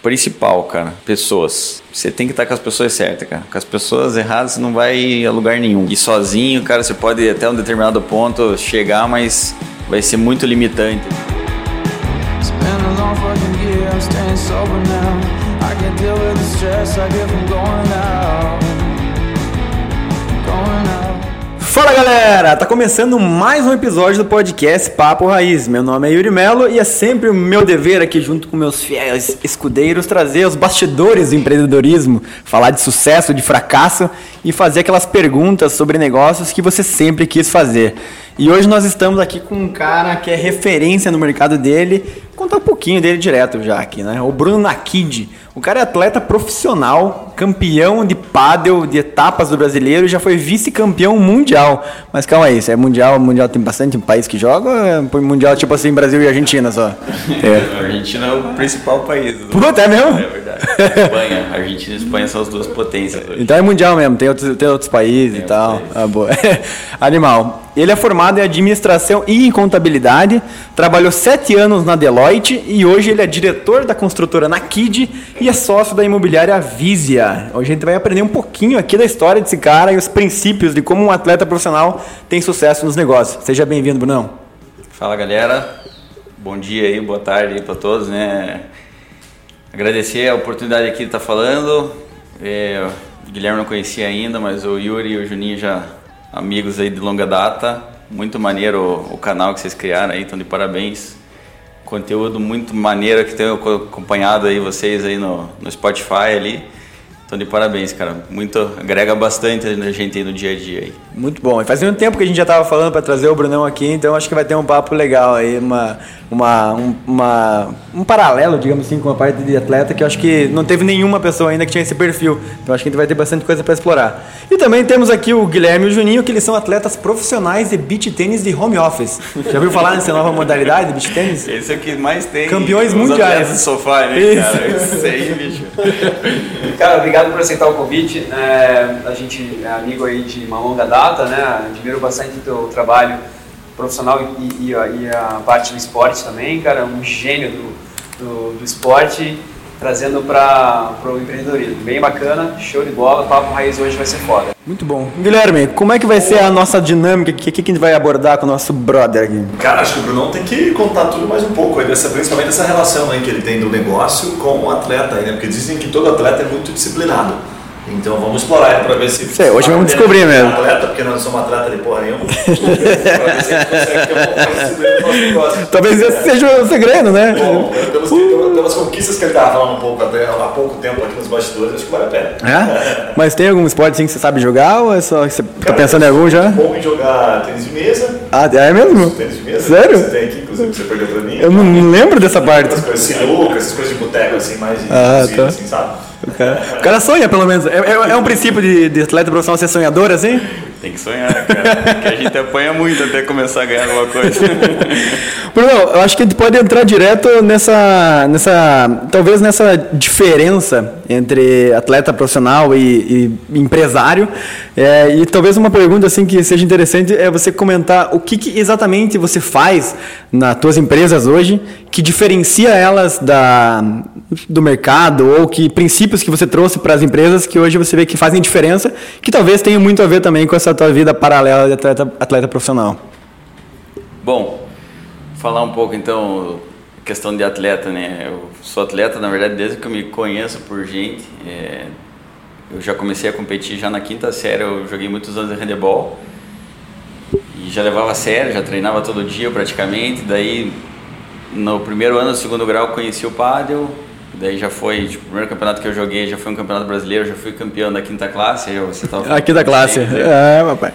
Principal, cara, pessoas. Você tem que estar com as pessoas certas, cara. Com as pessoas erradas você não vai a lugar nenhum. E sozinho, cara, você pode até um determinado ponto chegar, mas vai ser muito limitante. It's galera, tá começando mais um episódio do podcast Papo Raiz. Meu nome é Yuri Melo e é sempre o meu dever aqui junto com meus fiéis escudeiros trazer os bastidores do empreendedorismo, falar de sucesso, de fracasso e fazer aquelas perguntas sobre negócios que você sempre quis fazer. E hoje nós estamos aqui com um cara que é referência no mercado dele. Vou contar um pouquinho dele direto já aqui, né? O Bruno Nakid. O cara é atleta profissional, campeão de pádel de etapas do brasileiro e já foi vice-campeão mundial. Mas calma aí, isso é mundial, mundial tem bastante país que joga ou é mundial tipo assim, Brasil e Argentina só? É. A Argentina é o principal país. Puta, é mesmo? É verdade. Espanha. Argentina e Espanha são as duas potências hoje. Então é mundial mesmo, tem outros, tem outros países Tem e tal. Ah, boa. Animal. Ele é formado em administração e em contabilidade, trabalhou sete anos na Deloitte e hoje ele é diretor da construtora Nakid e é sócio da imobiliária Visia. Hoje a gente vai aprender um pouquinho aqui da história desse cara e os princípios de como um atleta profissional tem sucesso nos negócios. Seja bem-vindo, Brunão. Fala galera, bom dia aí, boa tarde aí pra todos, né? Agradecer a oportunidade aqui de estar falando. É, o Guilherme não conhecia ainda, mas o Yuri e o Juninho já amigos aí de longa data. Muito maneiro o, o canal que vocês criaram aí, então de parabéns. Conteúdo muito maneiro que tenho acompanhado aí vocês aí no, no Spotify ali. Então de parabéns, cara. Muito agrega bastante a gente aí no dia a dia aí. Muito bom. E fazia um tempo que a gente já estava falando para trazer o Brunão aqui, então acho que vai ter um papo legal aí, uma, uma, um, uma- um paralelo, digamos assim, com a parte de atleta, que eu acho que não teve nenhuma pessoa ainda que tinha esse perfil. Então acho que a gente vai ter bastante coisa para explorar. E também temos aqui o Guilherme e o Juninho, que eles são atletas profissionais de beach tênis de home office. Já ouviu falar nessa nova modalidade de beach tênis? Esse é o que mais tem. Campeões mundiais. atletas de sofá, né, Isso. cara? Isso aí, bicho. Cara, obrigado por aceitar o convite. É, a gente é amigo aí de uma longa data, né? Admiro bastante o teu trabalho profissional e, e a, e a parte do esporte também, cara. Um gênio do, do, do esporte trazendo para o empreendedorismo. Bem bacana, show de bola. Papo Raiz hoje vai ser foda. Muito bom. Guilherme, como é que vai ser a nossa dinâmica? O que, que, a gente vai abordar com o nosso brother aqui? Cara, acho que o Brunão tem que contar tudo mais um pouco, aí dessa, principalmente essa relação aí que ele tem do negócio com o atleta, aí, né? porque dizem que todo atleta é muito disciplinado. Então vamos explorar ele para ver se. Sei, hoje vamos descobrir mesmo. atleta, porque nós não somos atleta de porra nenhuma. um. Talvez esse seja o segredo, né? Bom, pelas, pelas conquistas que ele estava falando um pouco até há pouco tempo aqui nos bastidores, acho que vale a pena. É? Mas tem algum esporte assim que você sabe jogar ou é só que você tá Cara, pensando em algum já? Bom em jogar tênis de mesa. Ah, é mesmo? Tênis de mesa. Sério? Você tem aqui, inclusive, que você perdeu pra mim. Eu não não lembro dessa parte. Essas coisas sinuca, essas coisas de boteco, assim, mais de Ah, tá. assim, sabe? O cara, o cara sonha, pelo menos. É, é- é um princípio de, de atleta profissional ser sonhador, assim? Tem que sonhar, cara. Porque a gente apanha muito até começar a ganhar alguma coisa. Bruno, eu acho que a gente pode entrar direto nessa, nessa talvez nessa diferença entre atleta profissional e, e empresário. É, e talvez uma pergunta assim que seja interessante é você comentar o que, que exatamente você faz nas tuas empresas hoje que diferencia elas da, do mercado ou que princípios que você trouxe para as empresas que hoje você vê que fazem diferença, que talvez tenham muito a ver também com essa tua vida paralela de atleta, atleta profissional. Bom, falar um pouco então questão de atleta, né? Eu sou atleta, na verdade, desde que eu me conheço por gente. É, eu já comecei a competir já na quinta série, eu joguei muitos anos de handebol. E já levava a sério, já treinava todo dia praticamente. Daí, no primeiro ano do segundo grau, conheci o pádel. Daí já foi, tipo, o primeiro campeonato que eu joguei já foi um campeonato brasileiro, já fui campeão da quinta classe. Eu, você tava Aqui da classe. né? É, papai.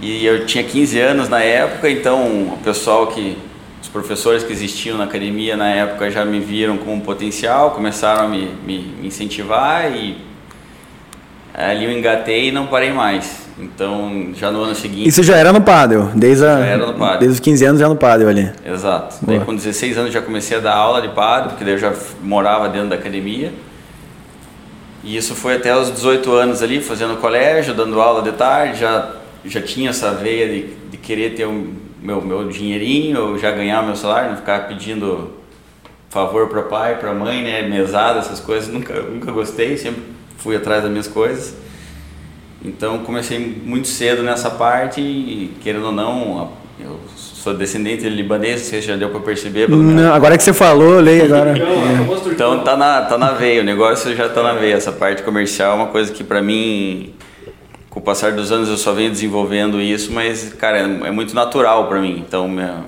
E eu tinha 15 anos na época, então o pessoal que. Os professores que existiam na academia na época já me viram como um potencial, começaram a me, me, me incentivar e ali eu engatei e não parei mais. Então já no ano seguinte. Isso já era no pádel, desde, a, era no desde os 15 anos já no pádel ali. Exato. Daí Boa. com 16 anos já comecei a dar aula de pádel, porque daí eu já morava dentro da academia. E isso foi até os 18 anos ali, fazendo colégio, dando aula de tarde, já, já tinha essa veia de, de querer ter o meu, meu dinheirinho, eu já ganhar meu salário, não ficar pedindo favor para pai, para mãe, né? Mesada, essas coisas, nunca, nunca gostei, sempre fui atrás das minhas coisas. Então comecei muito cedo nessa parte e, querendo ou não, eu sou descendente de libanês, você já deu para perceber. Não, agora que você falou, eu leio agora. Então tá na, tá na veia, o negócio já tá na veia. Essa parte comercial é uma coisa que pra mim, com o passar dos anos eu só venho desenvolvendo isso, mas cara, é, é muito natural pra mim. Então minha-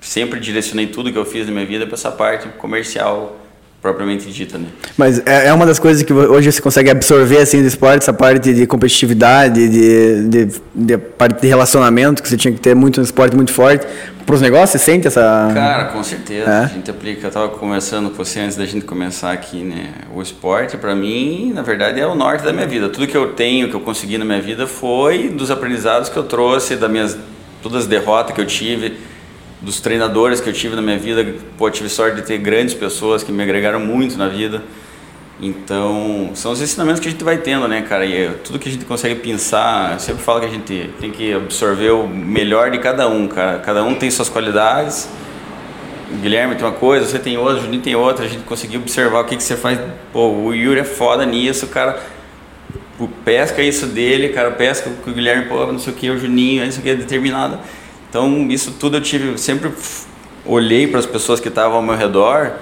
sempre direcionei tudo que eu fiz na minha vida pra essa parte comercial propriamente dita, né? Mas é é uma das coisas que hoje você consegue absorver assim do esporte, essa parte de competitividade, de, de, de parte de relacionamento que você tinha que ter muito no esporte, muito forte. Para os negócios, você sente essa. Cara, com certeza. É? A gente aplica. Eu tava conversando com você antes da gente começar aqui, né? O esporte, pra mim, na verdade, é o norte da minha vida. Tudo que eu tenho, que eu consegui na minha vida, foi dos aprendizados que eu trouxe, das minhas todas as derrotas que eu tive, dos treinadores que eu tive na minha vida. Pô, tive sorte de ter grandes pessoas que me agregaram muito na vida. Então, são os ensinamentos que a gente vai tendo, né, cara? E é tudo que a gente consegue pensar, eu sempre falo que a gente tem que absorver o melhor de cada um, cara. Cada um tem suas qualidades. O Guilherme tem uma coisa, você tem outra, o Juninho tem outra. A gente conseguiu observar o que, que você faz. Pô, o Yuri é foda nisso, cara. O pesca isso dele, cara. Pesca o Guilherme, pô, não sei o que, o Juninho, não sei o que, é determinado. Então, isso tudo eu tive, sempre olhei para as pessoas que estavam ao meu redor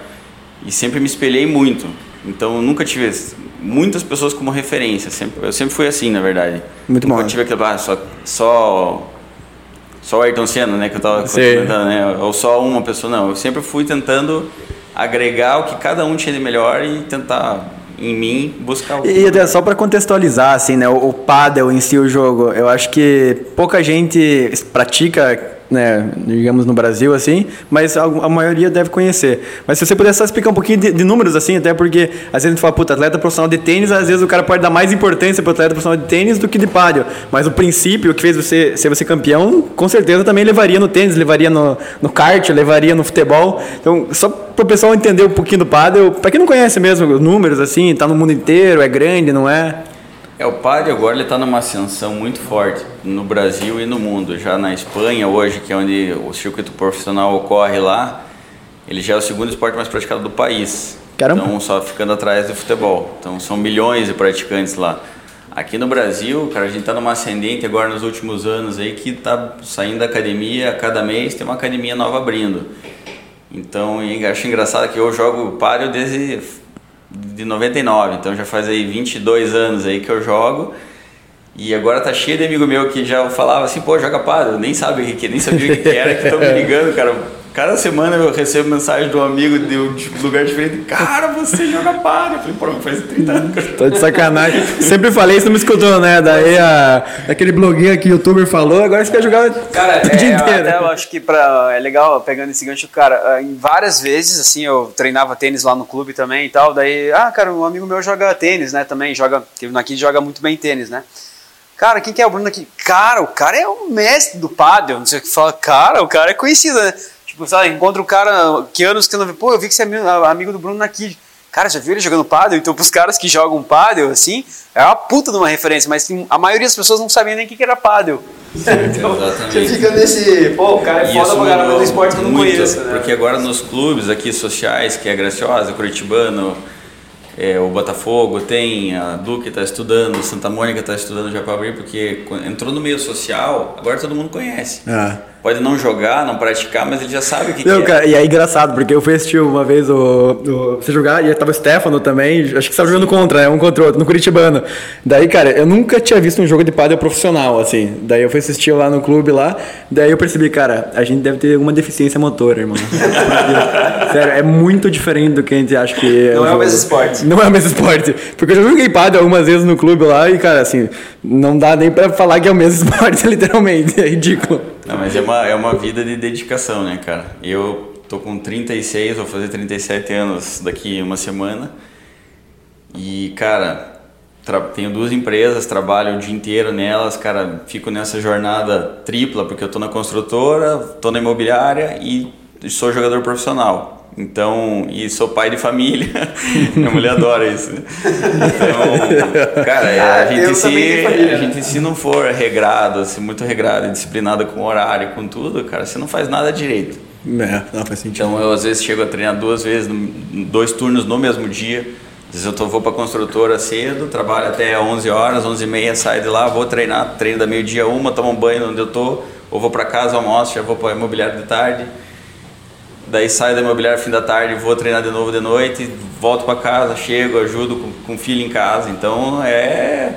e sempre me espelhei muito. Então eu nunca tive muitas pessoas como referência. Sempre, eu sempre fui assim, na verdade. Muito nunca bom. tive aquele, ah, só, só, só o Ayrton Senna, né? Que eu tava Sim. comentando, né? Ou só uma pessoa, não. Eu sempre fui tentando agregar o que cada um tinha de melhor e tentar, em mim, buscar o E até só para contextualizar, assim, né, o, o paddle em si, o jogo, eu acho que pouca gente pratica, né, digamos no Brasil, assim, mas a, a maioria deve conhecer. Mas se você pudesse só explicar um pouquinho de, de números, assim, até porque às vezes a gente fala, puta, atleta profissional de tênis, às vezes o cara pode dar mais importância pro atleta profissional de tênis do que de paddle. Mas o princípio que fez você ser você campeão, com certeza também levaria no tênis, levaria no, no kart, levaria no futebol. Então, só para o pessoal entender um pouquinho do paddle, para quem não conhece mesmo os números, assim, tá no mundo inteiro, é grande, não é? É, o padre agora ele está numa ascensão muito forte no Brasil e no mundo. Já na Espanha hoje, que é onde o circuito profissional ocorre lá, ele já é o segundo esporte mais praticado do país. Caramba. Então só ficando atrás do futebol. Então são milhões de praticantes lá. Aqui no Brasil, cara, a gente está numa ascendente agora nos últimos anos aí que tá saindo da academia, a cada mês tem uma academia nova abrindo. Então, acho engraçado que eu jogo páreo desde de 99, então já faz aí 22 anos aí que eu jogo. E agora tá cheio de amigo meu que já falava assim, pô, joga pádel, nem sabe o que, nem sabia o que, que era, que estão me ligando, cara. Cada semana eu recebo mensagem de um amigo de um lugar diferente, cara, você joga pádel. Eu falei, pô, faz 30 anos que eu jogo. Tô de sacanagem. Sempre falei, você não me escutou, né? Daí a, aquele blogueiro aqui, youtuber, falou, agora você quer jogar Cara, o dia é, inteiro. até eu acho que pra, é legal, pegando esse gancho, cara, em várias vezes, assim, eu treinava tênis lá no clube também e tal, daí, ah, cara, um amigo meu joga tênis, né, também, joga, que aqui joga muito bem tênis, né. Cara, quem que é o Bruno aqui? Cara, o cara é o mestre do pádel, não sei o que fala, cara, o cara é conhecido, né. Tipo, sabe, encontra o cara, que anos que eu não vi, pô, eu vi que você é amigo, amigo do Bruno aqui. Cara, já viu ele jogando pádel? Então, pros caras que jogam pádel, assim, é uma puta de uma referência, mas a maioria das pessoas não sabia nem o que era pádel. Então, você fica nesse, pô, o cara é foda pra caramba do esporte que eu não muito, conheço, né? Porque agora nos clubes aqui sociais, que é Graciosa, Curitibano, é, o Botafogo tem, a Duque está estudando, Santa Mônica está estudando já para abrir, porque entrou no meio social, agora todo mundo conhece. Ah. Pode não jogar, não praticar, mas ele já sabe o que, Não, que é. cara, e é engraçado, porque eu fui assistir uma vez o, o- você jogar, e tava o Stefano também, acho que você tava jogando contra, né? Um contra o outro, no Curitibano. Daí, cara, eu nunca tinha visto um jogo de pádel profissional, assim. Daí eu fui assistir lá no clube lá, daí eu percebi, cara, a gente deve ter alguma deficiência motora, irmão. Sério, é muito diferente do que a gente acha que Não o é o mesmo esporte. Não é o mesmo esporte. Porque eu já joguei pádel algumas vezes no clube lá e, cara, assim, não dá nem pra falar que é o mesmo esporte, literalmente. É ridículo. Não, mas é uma, é uma vida de dedicação, né, cara? Eu tô com 36, vou fazer 37 anos daqui uma semana. E, cara, tenho duas empresas, trabalho o dia inteiro nelas, cara, fico nessa jornada tripla, porque eu tô na construtora, tô na imobiliária e sou jogador profissional. Então, e sou pai de família. Minha mulher adora isso. né? Então, cara, é, a, Ah, gente se, família, a gente se não for regrado, assim, muito regrado, e disciplinado com horário, com tudo, cara, você não faz nada direito. É, não faz sentido. Então eu às vezes chego a treinar duas vezes, dois turnos no mesmo dia. Às vezes eu tô, vou para a construtora cedo, trabalho até 11 horas, 11 e meia, saio de lá, vou treinar, treino da meio-dia uma, tomo um banho onde eu tô, ou vou para casa, almoço, já vou para imobiliário de tarde. Daí saio da imobiliária fim da tarde, vou treinar de novo de noite, volto para casa, chego, ajudo com, com filho em casa. Então é.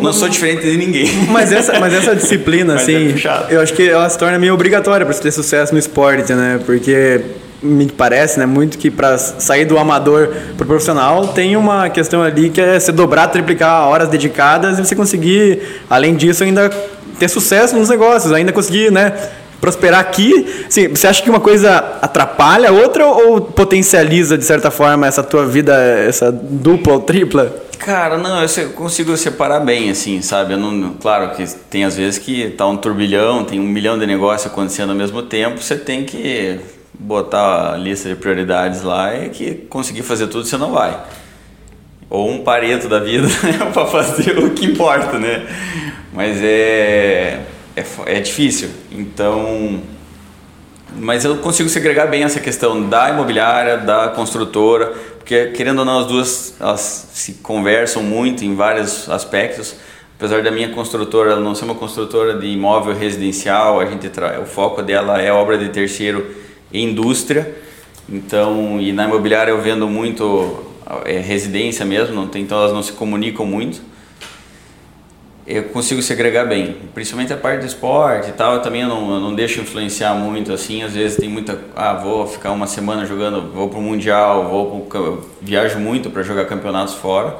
Não sou diferente de ninguém. Mas essa, mas essa disciplina, é assim, puxado. eu acho que ela se torna meio obrigatória para você ter sucesso no esporte, né? Porque me parece, né, muito que para sair do amador pro profissional tem uma questão ali que é você dobrar, triplicar horas dedicadas e você conseguir, além disso, ainda ter sucesso nos negócios, ainda conseguir, né, prosperar aqui. Assim, você acha que uma coisa atrapalha a outra ou potencializa de certa forma essa tua vida, essa dupla ou tripla? Cara, não, eu consigo separar bem, assim, sabe? Não, claro que tem às vezes que tá um turbilhão, tem um milhão de negócios acontecendo ao mesmo tempo, você tem que botar a lista de prioridades lá e que conseguir fazer tudo você não vai. Ou um pareto da vida para fazer o que importa, né? Mas é, é, é difícil. Então, mas eu consigo segregar bem essa questão da imobiliária, da construtora, porque querendo ou não as duas elas se conversam muito em vários aspectos. Apesar da minha construtora não ser uma construtora de imóvel residencial, a gente o foco dela é obra de terceiro e indústria. Então, e na imobiliária eu vendo muito é, residência mesmo, não tem, então elas não se comunicam muito eu consigo segregar bem, principalmente a parte do esporte e tal, eu também não, eu não deixo influenciar muito assim, às vezes tem muita, ah, vou ficar uma semana jogando, vou pro mundial, vou pro, viajo muito para jogar campeonatos fora,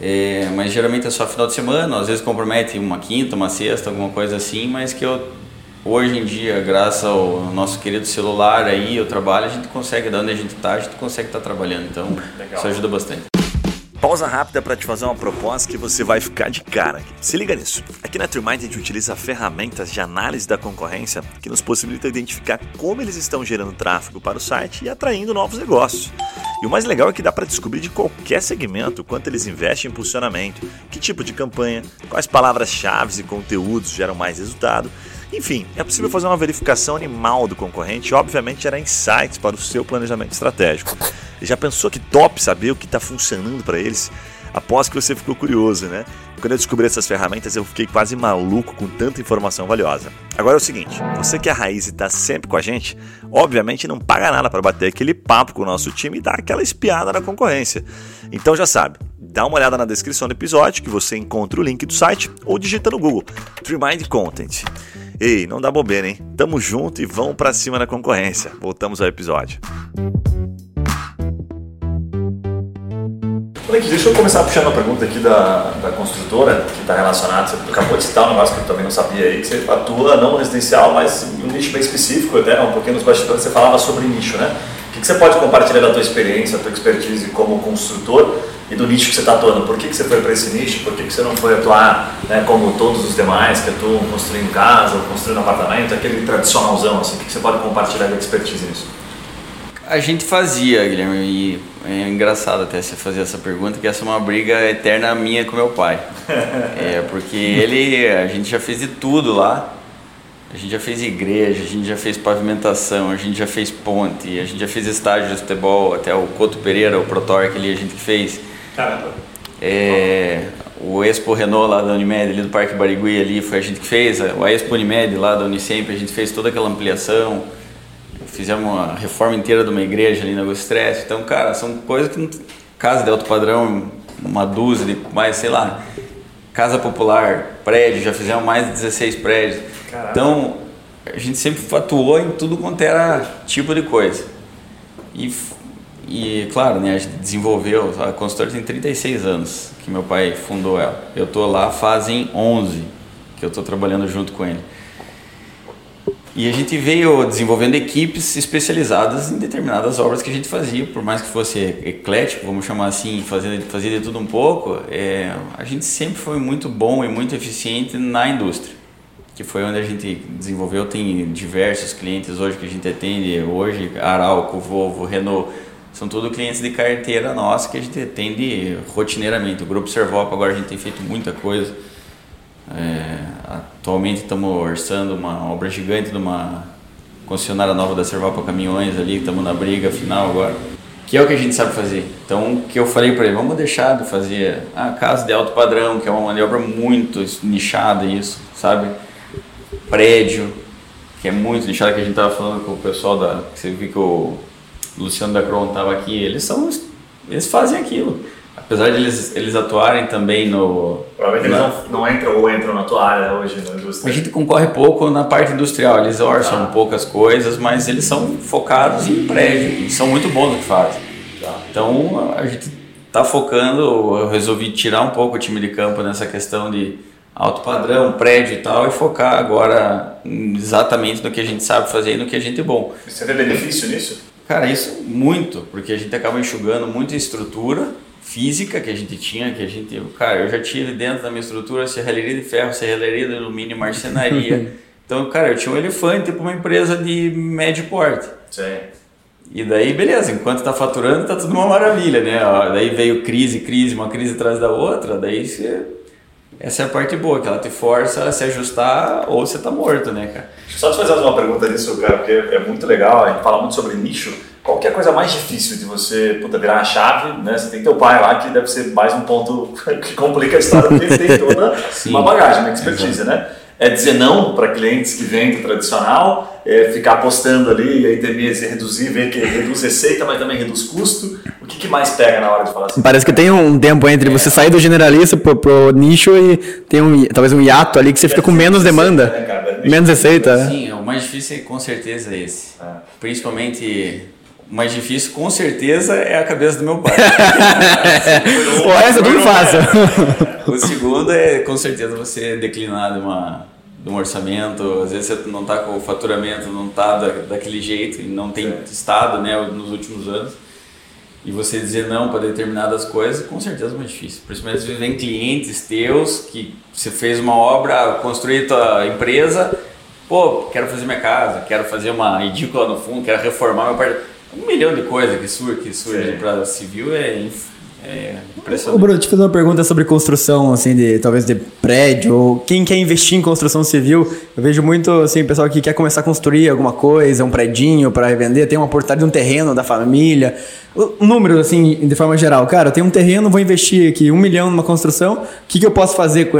É, mas geralmente é só final de semana, às vezes compromete uma quinta, uma sexta, alguma coisa assim, mas que eu hoje em dia, graças ao nosso querido celular aí, o trabalho, a gente consegue, da onde a gente tá, a gente consegue estar trabalhando, então isso ajuda bastante. Pausa rápida para te fazer uma proposta que você vai ficar de cara. Se liga nisso. Aqui na TreeMind a gente utiliza ferramentas de análise da concorrência que nos possibilitam identificar como eles estão gerando tráfego para o site e atraindo novos negócios. E o mais legal é que dá para descobrir de qualquer segmento quanto eles investem em impulsionamento, que tipo de campanha, quais palavras-chave e conteúdos geram mais resultado. Enfim, é possível fazer uma verificação animal do concorrente e, obviamente, gerar insights para o seu planejamento estratégico. Já pensou que top saber o que está funcionando para eles? Aposto que você ficou curioso, né? Quando eu descobri essas ferramentas, eu fiquei quase maluco com tanta informação valiosa. Agora é o seguinte: você que é a raiz e está sempre com a gente, obviamente não paga nada para bater aquele papo com o nosso time e dar aquela espiada na concorrência. Então já sabe, dá uma olhada na descrição do episódio que você encontra o link do site ou digita no Google Trimind Content. Ei, não dá bobeira, hein? Tamo junto e vamos pra cima na concorrência. Voltamos ao episódio. Deixa eu começar puxando uma pergunta aqui da, da construtora, que está relacionada, você acabou de citar um negócio que eu também não sabia aí, que você atua não residencial, mas um nicho bem específico, até um pouquinho nos bastidores você falava sobre nicho, né? O que, que você pode compartilhar da tua experiência, da tua expertise como construtor e do nicho que você está atuando? Por que, que você foi para esse nicho? Por que, que você não foi atuar né, como todos os demais que atuam construindo casa ou construindo apartamento, aquele tradicionalzão, assim, o que, que você pode compartilhar da expertise nisso? A gente fazia, Guilherme, e é engraçado até você fazer essa pergunta, que essa é uma briga eterna minha com meu pai. é, porque ele, a gente já fez de tudo lá. A gente já fez igreja, a gente já fez pavimentação, a gente já fez ponte, a gente já fez estádio de futebol, até o Couto Pereira, o Protorque ali a gente que fez. Caramba. É, o Expo Renault lá da Unimed, ali do Parque Barigui ali, foi a gente que fez. A Expo Unimed lá da Unicamp, a gente fez toda aquela ampliação. Fizemos uma reforma inteira de uma igreja ali na Augustreste. Então, cara, são coisas que... Casa de alto padrão, uma dúzia de mais, sei lá... Casa popular, prédio, já fizemos mais de 16 prédios. Caraca. Então, a gente sempre atuou em tudo quanto era tipo de coisa. E, e claro, né, a gente desenvolveu, a consultora tem 36 anos que meu pai fundou ela. Eu tô lá fazem 11 que eu tô trabalhando junto com ele. E a gente veio desenvolvendo equipes especializadas em determinadas obras que a gente fazia, por mais que fosse eclético, vamos chamar assim, fazer, fazer de tudo um pouco, é, a gente sempre foi muito bom e muito eficiente na indústria, que foi onde a gente desenvolveu, tem diversos clientes hoje que a gente atende, hoje Arauco, Volvo, Renault, são tudo clientes de carteira nossa que a gente atende rotineiramente. O Grupo Servop agora a gente tem feito muita coisa, é, atualmente estamos orçando uma obra gigante de uma concessionária nova da Serval para caminhões ali, estamos na briga final agora. Que é o que a gente sabe fazer. Então, que eu falei para ele, vamos deixar de fazer a casa de alto padrão, que é uma maniobra muito nichada isso, sabe? Prédio, que é muito nichada, que a gente tava falando com o pessoal da... Você viu que o Luciano da Cron tava aqui, eles são... eles fazem aquilo. Apesar de eles, eles atuarem também no... Provavelmente na- eles não, não entram ou entram na tua área hoje na a indústria. gente concorre pouco na parte industrial, eles orçam poucas coisas, mas eles são focados em prédio e são muito bons no que fazem. Então a gente está focando, eu resolvi tirar um pouco o time de campo nessa questão de alto padrão, prédio e tal, e focar agora exatamente no que a gente sabe fazer e no que a gente é bom. Você vê benefício nisso? Cara, isso muito, porque a gente acaba enxugando muita estrutura física que a gente tinha, que a gente, cara, eu já tive dentro da minha estrutura serralheria de ferro, serralheria de alumínio, marcenaria. então, cara, eu tinha um elefante para uma empresa de médio porte. Sim. E daí, beleza, enquanto tá faturando, tá tudo uma maravilha, né? Ó, Daí veio crise, crise, uma crise atrás da outra, daí você... Essa é a parte boa, que ela te força a se ajustar ou você tá morto, né, cara? Deixa eu só te fazer uma pergunta nisso, cara, porque é muito legal, a gente fala muito sobre nicho. Qual que é a coisa mais difícil de você puta, virar a chave, né? Você tem teu pai lá, que deve ser mais um ponto que complica a história, porque ele tem toda uma bagagem, uma expertise, né? É dizer não para clientes que vendem tradicional, é ficar apostando ali e aí temer se reduzir, ver que reduz receita, mas também reduz custo. O que, que mais pega na hora de falar assim? Parece que tem um tempo entre você sair do generalista pro, pro nicho e tem um, talvez um hiato ali que você fica com menos demanda. Né, cara? Menos receita. né? Sim, o mais difícil é com certeza esse. É. Principalmente, o mais difícil com certeza é a cabeça do meu pai. O resto é tudo fácil. o segundo é com certeza você declinar de, uma, de um orçamento, às vezes você não está com o faturamento, não está da, daquele jeito e não tem estado né, nos últimos anos. E você dizer não para determinadas coisas, com certeza é mais difícil. Principalmente se vem clientes teus que você fez uma obra, construir tua empresa, pô, quero fazer minha casa, quero fazer uma edícula no fundo, quero reformar meu apartamento. Um milhão de coisas que surge, que surge para civil é, é Ô impressionante. Bruno, deixa eu fazer uma pergunta sobre construção, assim, de talvez de prédio, ou quem quer investir em construção civil. Eu vejo muito, assim, pessoal que quer começar a construir alguma coisa, um predinho para revender, tem uma portaria de um terreno da família. Números, assim, de forma geral. Cara, eu tenho um terreno, vou investir aqui um milhão numa construção, o que, que eu posso fazer?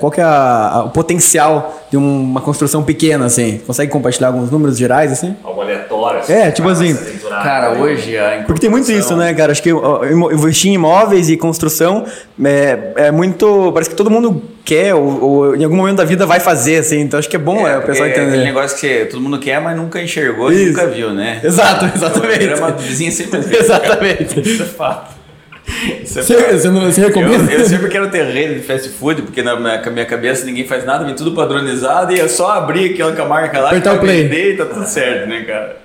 Qual que é a- a- o potencial de um- uma construção pequena, assim? Consegue compartilhar alguns números gerais, assim? Algo aleatório. É, tipo assim, aventurar. Cara, hoje a Porque tem muito isso, né, cara? Acho que investir em imóveis e construção é, é muito. Parece que todo mundo quer, ou, ou em algum momento da vida vai fazer, assim. Então acho que é bom é, o pessoal é aquele entender. negócio que todo mundo quer, mas nunca enxergou e Isso. nunca viu, né? Exato, exatamente. O grama do vizinho sempre vê. Exatamente. Isso é fato. É Você, você, não, você recomenda? Eu, eu sempre quero terreno de fast food, porque na minha, cabeça ninguém faz nada, vem tudo padronizado e é só abrir aquela marca lá Apertar o play. vender e tá tudo certo, né, cara?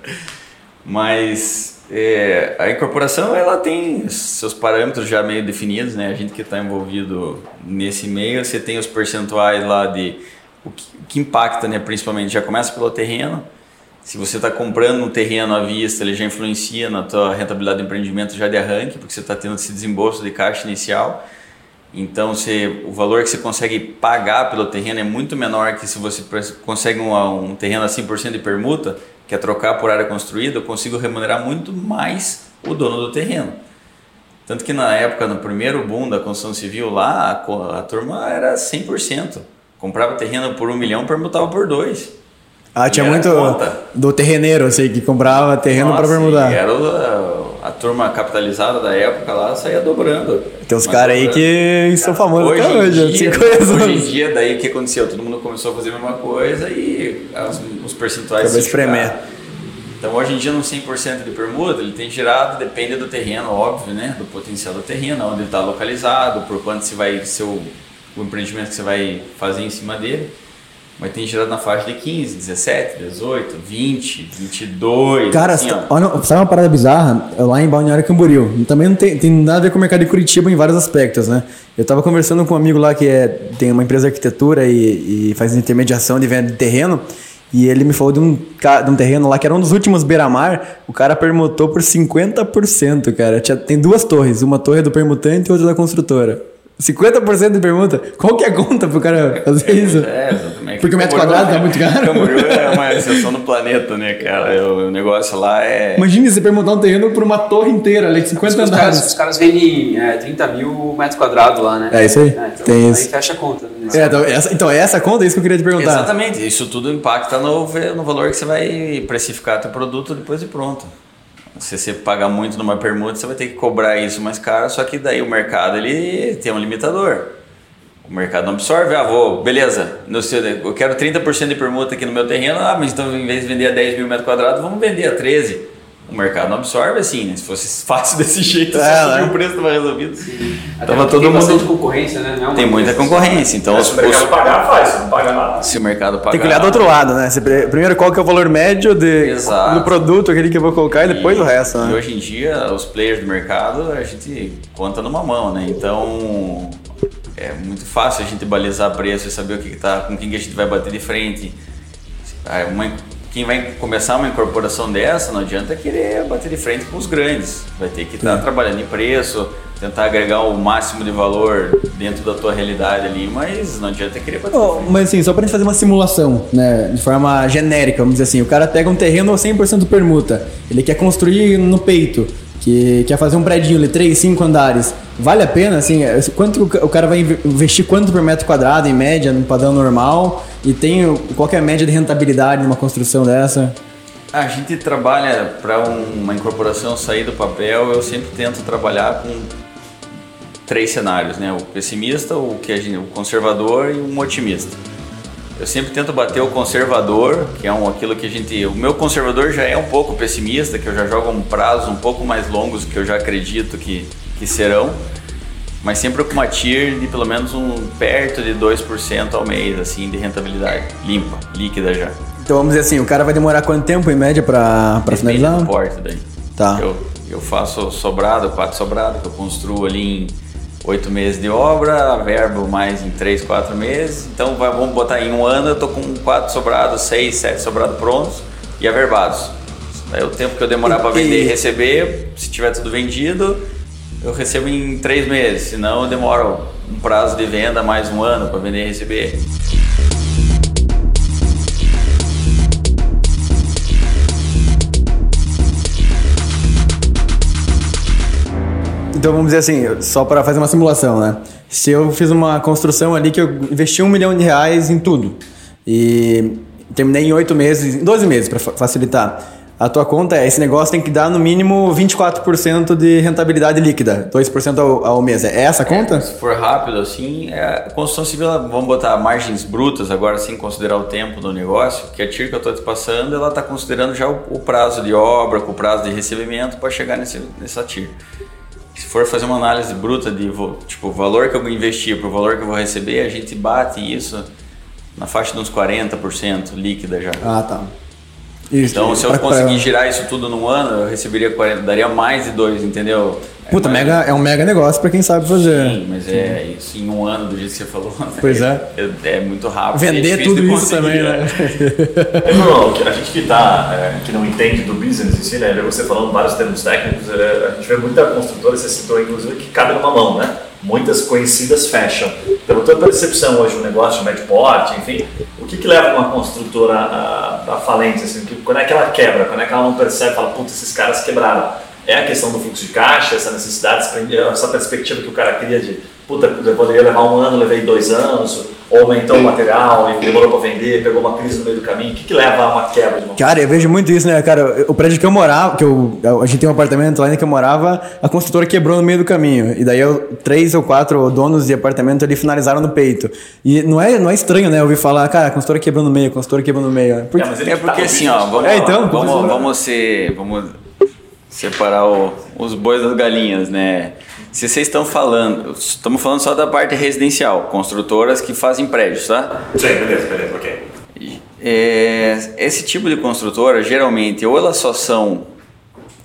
Mas é, a incorporação ela tem seus parâmetros já meio definidos, né? A gente que está envolvido nesse meio, você tem os percentuais lá de o que, o que impacta, né? Principalmente já começa pelo terreno. Se você está comprando um terreno à vista, ele já influencia na tua rentabilidade do empreendimento já de arranque, porque você está tendo esse desembolso de caixa inicial. Então, você, o valor que você consegue pagar pelo terreno é muito menor que se você consegue um, um terreno a 100% de permuta, que é trocar por área construída, eu consigo remunerar muito mais o dono do terreno. Tanto que na época, no primeiro boom da construção civil lá, a, a turma era 100%. Comprava terreno por um milhão, permutava por dois. Ah, tinha muito conta. do terreneiro, assim, que comprava terreno para permutar. Era o- a, turma capitalizada da época lá, saía dobrando. Tem uns caras aí que são famosos Hoje, até em hoje, dia, 50 hoje em dia, daí o que aconteceu? Todo mundo começou a fazer a mesma coisa e as- os percentuais Acabou se espremer. Então hoje em dia no 100% de permuta ele tem girado, depende do terreno, óbvio, né? Do potencial do terreno, onde ele está localizado, por quanto se vai ser o, o empreendimento que você vai fazer em cima dele. Mas tem girado na faixa de 15, 17, 18, 20, 22. Cara, assim, olha, sabe uma parada bizarra? Lá em Balneário Camboriú. Também não tem, tem nada a ver com o mercado de Curitiba em vários aspectos, né? Eu tava conversando com um amigo lá que é, tem uma empresa de arquitetura e, e faz intermediação de venda de terreno. E ele me falou de um, de um terreno lá que era um dos últimos beira-mar. O cara permutou por 50%, cara. Tinha, tem duas torres. Uma torre é do permutante e outra da construtora. 50% de permuta. Qual que é a conta pro cara fazer isso? É, exatamente. Porque o metro quadrado tá muito caro. Camboriú é uma exceção no planeta, né, cara? O, o negócio lá é. Imagina você permutar um terreno por uma torre inteira, ali, de 50 Os caras, os andares. caras vendem é, 30 mil metros quadrados lá, né? É isso aí. então, Tem aí isso. fecha a conta. Né? É, então, essa, então, é essa conta, é isso que eu queria te perguntar. Exatamente, isso tudo impacta no, no valor que você vai precificar teu produto depois de pronto. Se você pagar muito numa permuta, você vai ter que cobrar isso mais caro, só que daí o mercado ele tem um limitador. O mercado não absorve, ah, vou, beleza, no seu, eu quero 30% de permuta aqui no meu terreno, ah, mas então em vez de vender a 10 mil metros quadrados, vamos vender a 13. O mercado não absorve assim, né? Se fosse fácil desse jeito, É, né? o preço tava resolvido. Até Tava todo tem mundo. concorrência, né? Não é Tem muita empresa concorrência, então os, se o mercado os- pagar, faz. Se não paga nada. se o mercado pagar. Tem que olhar do outro lado, né? Primeiro, qual que é o valor médio de, Exato. do produto, aquele que eu vou colocar, e depois o resto, E né? hoje em dia, os players do mercado, a gente conta numa mão, né? Então, é muito fácil a gente balizar preço e saber o que, que tá, com quem que a gente vai bater de frente. Ah, uma- quem vai começar uma incorporação dessa, não adianta querer bater de frente com os grandes. Vai ter que estar trabalhando em preço, tentar agregar o máximo de valor dentro da tua realidade ali, mas não adianta querer bater de Oh, frente. mas assim, só pra gente fazer uma simulação, né? De forma genérica, vamos dizer assim. O cara pega um terreno 100% permuta. Ele quer construir no peito. Que quer fazer um predinho ali, 3, 5 andares. Vale a pena, assim? é, Quanto o cara vai inve- investir quanto por metro quadrado, em média, no padrão normal? E tem qual é a média de rentabilidade numa construção dessa? A gente trabalha para uma incorporação sair do papel, eu sempre tento trabalhar com três cenários, né? O pessimista, o que gente, o conservador e um otimista. Eu sempre tento bater o conservador, que é um, aquilo que a gente. O meu conservador já é um pouco pessimista, que eu já jogo um prazo um pouco mais longos que eu já acredito que, que serão, mas sempre com uma TIR de pelo menos um perto de 2% ao mês, assim, de rentabilidade limpa, líquida já. Então vamos dizer assim, o cara vai demorar quanto tempo em média Depende finalizar? do porte daí. Tá. Eu, eu faço sobrado, quatro sobrado, que eu construo ali em oito meses de obra, verbo mais em três, quatro meses. Então vai, vamos botar em um ano, eu tô com quatro sobrados, seis, sete sobrados prontos e averbados. Daí o tempo que eu demorar para vender e receber, se tiver tudo vendido, eu recebo em três meses. Senão eu demoro um prazo de venda mais um ano para vender e receber. Então vamos dizer assim, só para fazer uma simulação, né? Se eu fiz uma construção ali que eu investi um milhão de reais em tudo e terminei em oito meses, em 12 meses para facilitar. A tua conta é esse negócio tem que dar no mínimo 24% de rentabilidade líquida, 2% ao, ao mês. É essa a conta? Se for rápido assim, é, a construção civil, vamos botar margens brutas agora sem considerar o tempo do negócio, que a TIR que eu estou te passando, ela está considerando já o, o prazo de obra, com o prazo de recebimento para chegar nesse, nessa TIR. Se for fazer uma análise bruta de tipo, o valor que eu investi para o valor que eu vou receber, a gente bate isso na faixa de uns 40% líquida já. Ah, tá. Isso. Então, se eu Pra- conseguir pra- girar isso tudo num ano, eu receberia 40, daria mais de dois, entendeu? É Puta, mais- mega, é um mega negócio para quem sabe fazer. Sim, mas é isso em um ano do jeito que você falou. né? Pois é. É, muito rápido. Vender é tudo isso também, né? Não, não, a gente que, tá, é, que não entende do business em si, né, você falando vários termos técnicos, é, a gente vê muita construtora, você citou inclusive, que cabe numa mão, né? Muitas conhecidas fecham. Pela tua percepção hoje, um negócio de médio porte, enfim, o que, que leva uma construtora à, à falência? Assim, que, quando é que ela quebra? Quando é que ela não percebe fala, puta, esses caras quebraram? É a questão do fluxo de caixa, essa necessidade, essa perspectiva que o cara cria de, puta, eu poderia levar um ano, levei dois anos, ou aumentou o material e demorou para vender, pegou uma crise no meio do caminho. O que, que leva a uma quebra de uma Cara, eu vejo muito isso, né, cara? O prédio que eu morava, que eu, a gente tem um apartamento lá ainda que eu morava, a construtora quebrou no meio do caminho. E daí eu, três ou quatro donos de apartamento ali finalizaram no peito. E não é, não é estranho, né? Ouvir falar, cara, a construtora quebrou no meio, a construtora quebrou no meio. Porque, É, mas ele É que porque tá assim, ó, vamos, É, então, vamos, você- vamos ser. Vamos separar o- os bois das galinhas, né? Se vocês estão falando, estamos falando só da parte residencial, construtoras que fazem prédios, tá? Sim, beleza, beleza, ok. É, esse tipo de construtora, geralmente, ou elas só são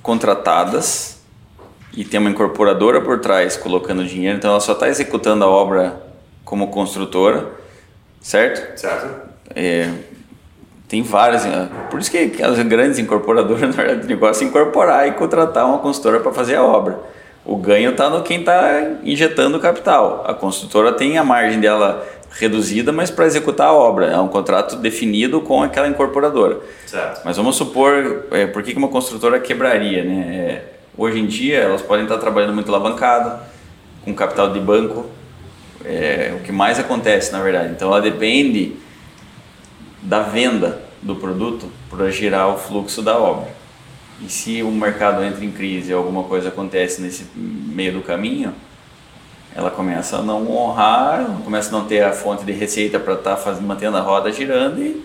contratadas e tem uma incorporadora por trás colocando dinheiro, então ela só está executando a obra como construtora, certo? Certo? É, tem várias, né? por isso que as grandes incorporadoras, na verdade, negócio é incorporar e contratar uma consultora para fazer a obra. O ganho está no quem está injetando o capital. A construtora tem a margem dela reduzida, mas para executar a obra. É um contrato definido com aquela incorporadora. Certo. Mas vamos supor, é, por que que uma construtora quebraria? Né? É, hoje em dia, elas podem estar trabalhando muito alavancado, com capital de banco, é o que mais acontece, na verdade. Então, ela depende da venda do produto para girar o fluxo da obra. E se o mercado entra em crise, alguma coisa acontece nesse meio do caminho, ela começa a não honrar, começa a não ter a fonte de receita para estar fazendo, mantendo a roda girando e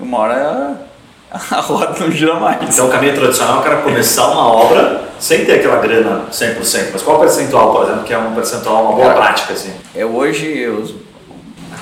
uma hora a, roda não gira mais. Então o caminho tradicional é o cara começar uma obra sem ter aquela grana 100%. Mas qual percentual, por exemplo, que é um percentual, uma boa Cara, prática, assim? É hoje os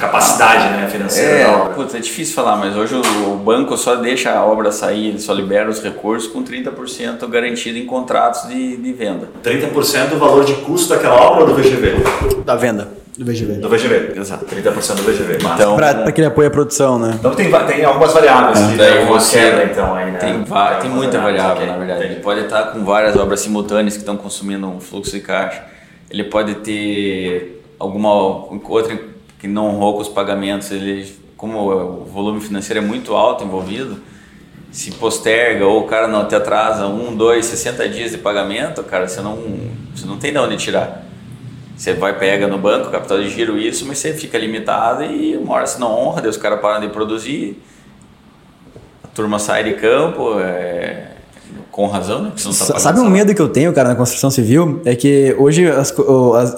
capacidade né, financeira É, da obra. putz, é difícil falar, mas hoje o, o banco só deixa a obra sair, ele só libera os recursos com 30% garantido em contratos de, de venda. 30% do valor de custo daquela obra ou do VGV? Da venda do VGV. Do VGV. Exato. 30% do VGV. Massa. Então, Pra, pra que ele apoie a produção, né? Então tem, tem algumas variáveis que daí você- queda, então, aí, né? tem, va- tem algumas muita variável, ok, na verdade. entendi. Ele pode estar com várias obras simultâneas que estão consumindo um fluxo de caixa. Ele pode ter alguma outra que não honrou com os pagamentos. Ele, como o volume financeiro é muito alto envolvido, se posterga ou o cara não te atrasa um, dois, 60 dias de pagamento, cara, você não, você não tem de onde tirar. Você vai, pega no banco, capital de giro, isso, mas você fica limitado e uma hora você não honra, daí os caras param de produzir, a turma sai de campo, é, com razão, né? Tá Sabe um medo que eu tenho, cara, na construção civil? É que hoje as,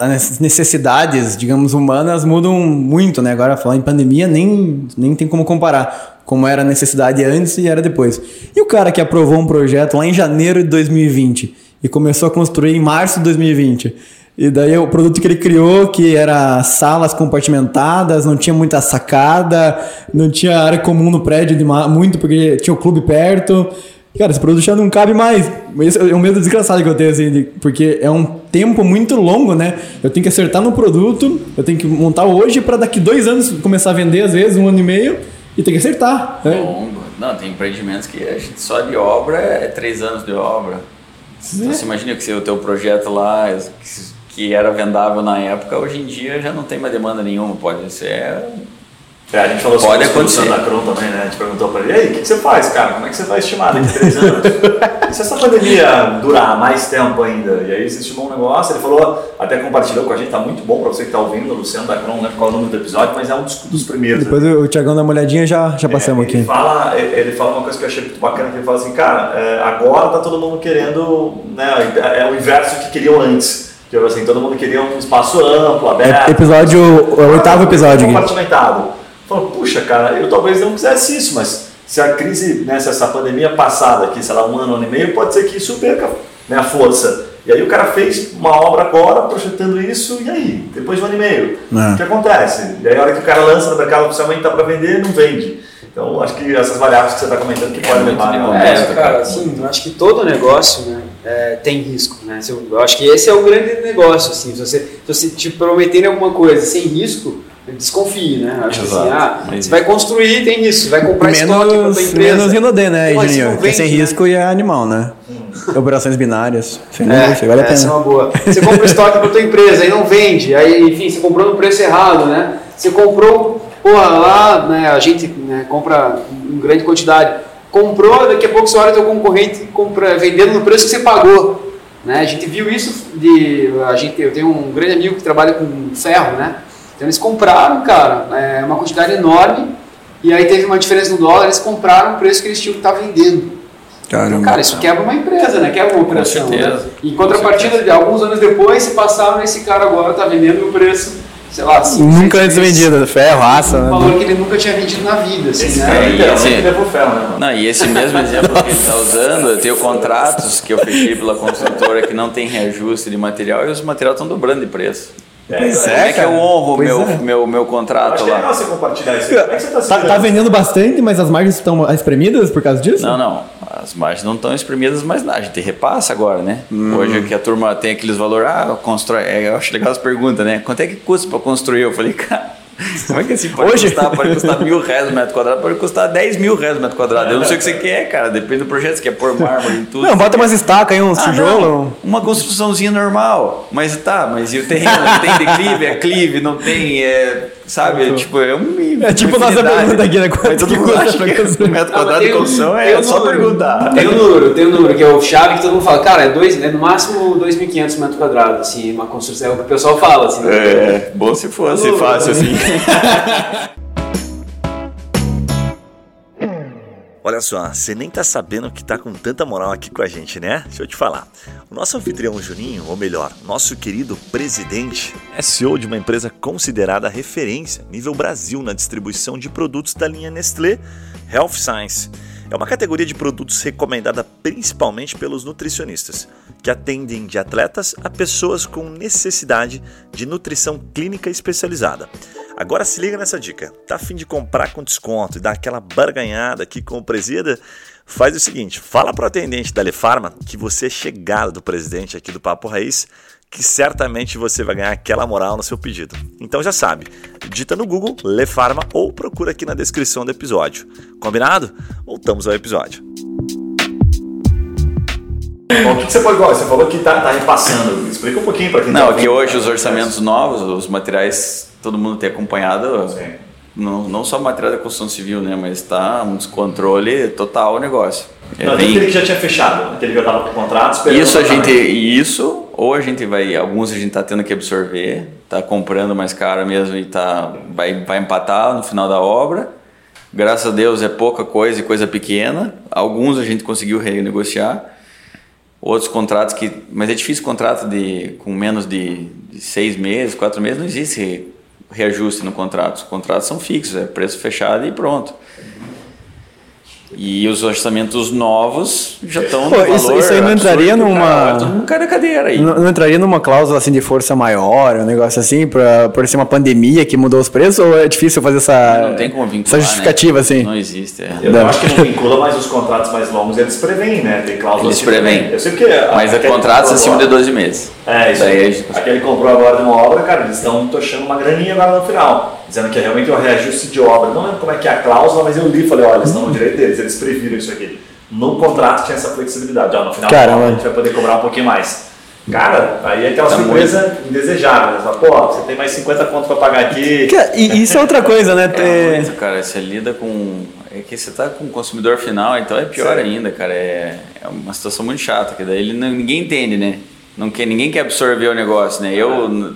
as- necessidades, digamos, humanas mudam muito, né? Agora, falar em pandemia, nem, nem tem como comparar como era a necessidade antes e era depois. E o cara que aprovou um projeto lá em janeiro de 2020 e começou a construir em março de 2020. E daí o produto que ele criou, que era salas compartimentadas, não tinha muita sacada, não tinha área comum no prédio de muito, porque tinha o clube perto. Cara, esse produto já não cabe mais. Esse é um medo desgraçado que eu tenho, assim, de- porque é um tempo muito longo, né? Eu tenho que acertar no produto, eu tenho que montar hoje para daqui dois anos começar a vender, às vezes, um ano e meio, e tem que acertar. né? Longo. Não, tem empreendimentos que a gente só de obra é três anos de obra. Então, você imagina que se o teu projeto lá, que era vendável na época, hoje em dia já não tem mais demanda nenhuma, pode ser É, a gente falou Pode sobre isso com o acontecer. Santa Cron também, né? A gente perguntou pra ele, e aí, o que, que você faz, cara? Como é que você vai estimar daqui a três anos? e se essa pandemia durar mais tempo ainda? E aí você estimou um negócio, ele falou, até compartilhou com a gente, tá muito bom pra você que tá ouvindo, o Luciano da Cron, não lembro qual é o número do episódio, mas é um dos, dos primeiros. Depois o, o Tiagão dá uma olhadinha já já passamos É, ele aqui. Fala, ele fala uma coisa que eu achei muito bacana, que ele fala assim, cara, é, agora tá todo mundo querendo, né, é o inverso do que queriam antes. Que assim, todo mundo queria um espaço amplo, aberto. Episódio, é o oitavo episódio aqui. Compartimentado. Falou, puxa, cara, eu talvez não quisesse isso, mas se a crise, né, se essa pandemia passada aqui, sei lá, um ano, um ano e meio, pode ser que isso perca né, a força. E aí o cara fez uma obra agora, projetando isso, e aí? Depois de um ano e meio, É. o que acontece? E aí a hora que o cara lança no mercado oficialmente está para vender, não vende. Então acho que essas variáveis que você está comentando que podem muito levar, de né? É, cara, assim, eu acho que todo negócio né, é, tem risco, né? Eu acho que esse é o grande negócio, assim, se você, se você te prometerem alguma coisa sem risco, desconfie, né? Acho que assim, Exato. ah, Mas- você vai construir, tem risco, você vai comprar estoque para tua Menos, empresa. menos Rinodê, né, não Porque sem né? risco e é animal, né? Operações binárias. Sem É, risco, vale a essa é pena. uma boa. Você compra estoque para tua empresa e não vende, aí, enfim, você comprou no preço errado, né? Você comprou, porra, lá, né, a gente né, compra em grande quantidade. Comprou, daqui a pouco você olha o teu concorrente compra, vendendo no preço que você pagou. Né? A gente viu isso de. A gente, eu tenho um grande amigo que trabalha com ferro, né? Então eles compraram, cara, é, uma quantidade enorme, e aí teve uma diferença no dólar, eles compraram o preço que eles tinham que estar vendendo. Então, cara, isso quebra uma empresa, né? Quebra uma operação. certeza. Né? Em contrapartida, de alguns anos depois, se passaram, esse cara agora tá vendendo o preço, sei lá, cinco, Nunca antes vendido. Ferro, raça, Um né? valor que ele nunca tinha vendido na vida, assim, Esse né? cara É, e literalmente assim- levou ferro, né, mano? Não, e esse mesmo exemplo que ele está usando, eu tenho contratos que eu fechei pela construtora que não tem reajuste de material e os materiais estão dobrando de preço. Pois Como é, é que eu cara. honro o Pois meu, é. meu, meu contrato Acho que é legal lá? você compartilhar isso. Como é que você está Tá, tá vendendo bastante, mas as margens estão espremidas por causa disso? Não, não. As margens não estão espremidas mais nada. A gente repassa agora, né? Hoje que a turma tem aqueles valores, ah, constrói. é, Eu acho legal as perguntas, né? Quanto é que custa para construir? Eu falei, cara, Como é que assim pode Hoje- custar? Pode custar mil reais o metro quadrado, pode custar 10 mil reais o metro quadrado. Eu não sei o que você quer, cara. Depende do projeto. Você quer pôr mármore em tudo. Não, bota umas estacas aí, uns Ah, tijolos. não. Uma construçãozinha normal. Mas tá, mas e o terreno? Tem declive, é clive, não tem, é, sabe? É, tipo, é um. É tipo nossa pergunta aqui, né? Quanto Mas todo que mundo custa acha pra que construir? um metro quadrado de construção é só número. perguntar. Tem um número, tem um número que é o chave que todo mundo fala, cara, é, dois, é no máximo 2.500 metros quadrados, assim, uma construção, é o que o pessoal fala, assim. né? É, bom se fosse Ô, fácil assim. Olha só, você nem tá sabendo que tá com tanta moral aqui com a gente, né? Deixa eu te falar. O nosso anfitrião Juninho, ou melhor, nosso querido presidente, é CEO de uma empresa considerada referência nível Brasil na distribuição de produtos da linha Nestlé Health Science. É uma categoria de produtos recomendada principalmente pelos nutricionistas, que atendem de atletas a pessoas com necessidade de nutrição clínica especializada. Agora se liga nessa dica. Tá a fim de comprar com desconto e dar aquela barganhada aqui com o presida? Faz o seguinte, fala pro atendente da Lefarma que você é chegado do presidente aqui do Papo Raiz, que certamente você vai ganhar aquela moral no seu pedido. Então já sabe, digita no Google Lefarma ou procura aqui na descrição do episódio. Combinado? Voltamos ao episódio. Bom, o que que você pode igual? Você falou que tá, tá repassando. Explica um pouquinho para quem Não, tá aqui ouvindo. hoje os orçamentos novos, os materiais, todo mundo tem acompanhado. Sim. Não, não só material da construção civil, né? Mas está um descontrole total o negócio. É Não, bem- aquele que já tinha fechado, aquele que já tava com contrato, esperando Isso a gente, pagamento. isso, ou a gente vai, alguns a gente tá tendo que absorver, tá comprando mais caro mesmo e tá, vai, vai empatar no final da obra. Graças a Deus é pouca coisa e coisa pequena. Alguns a gente conseguiu renegociar. Outros contratos que, mas é difícil contrato de com menos de, de seis meses, quatro meses, não existe reajuste no contrato. Os contratos são fixos, é preço fechado e pronto. E os orçamentos novos já estão no Pô, isso- isso aí não entraria que numa- mundo cai da cadeira aí. Não, não entraria numa cláusula assim de força maior, um negócio assim, pra, por ser uma pandemia que mudou os preços, ou é difícil fazer essa, Não tem como vincular, essa justificativa né? assim? Não existe, é. Eu acho que não vincula, mas os contratos mais longos eles preveem, né? Tem cláusulas Eles que preveem. Eu sei porque. Mas é contratos que acima de comprou 12 meses. É, isso Daí aí. Aquele que comprou agora de uma obra, cara, eles estão tochando uma graninha agora no final. Dizendo que é realmente um reajuste de obra. Não lembro como é que é a cláusula, mas eu li e falei, olha, eles estão no direito deles, eles previram isso aqui. No contrato tinha essa flexibilidade. Ó, no final da Caramba. a gente vai poder cobrar um pouquinho mais. Cara, aí é aquela Tá surpresa indesejável. Né? Você fala, Pô, você tem mais 50 conto pra pagar aqui. Que- E isso é outra coisa, né? É Ter- muito, cara. Você lida com. É que você tá com o consumidor final, então é pior Sim. ainda, cara. É, é uma situação muito chata, que daí ele ninguém entende, né? Não quer, ninguém quer absorver o negócio, né? Eu,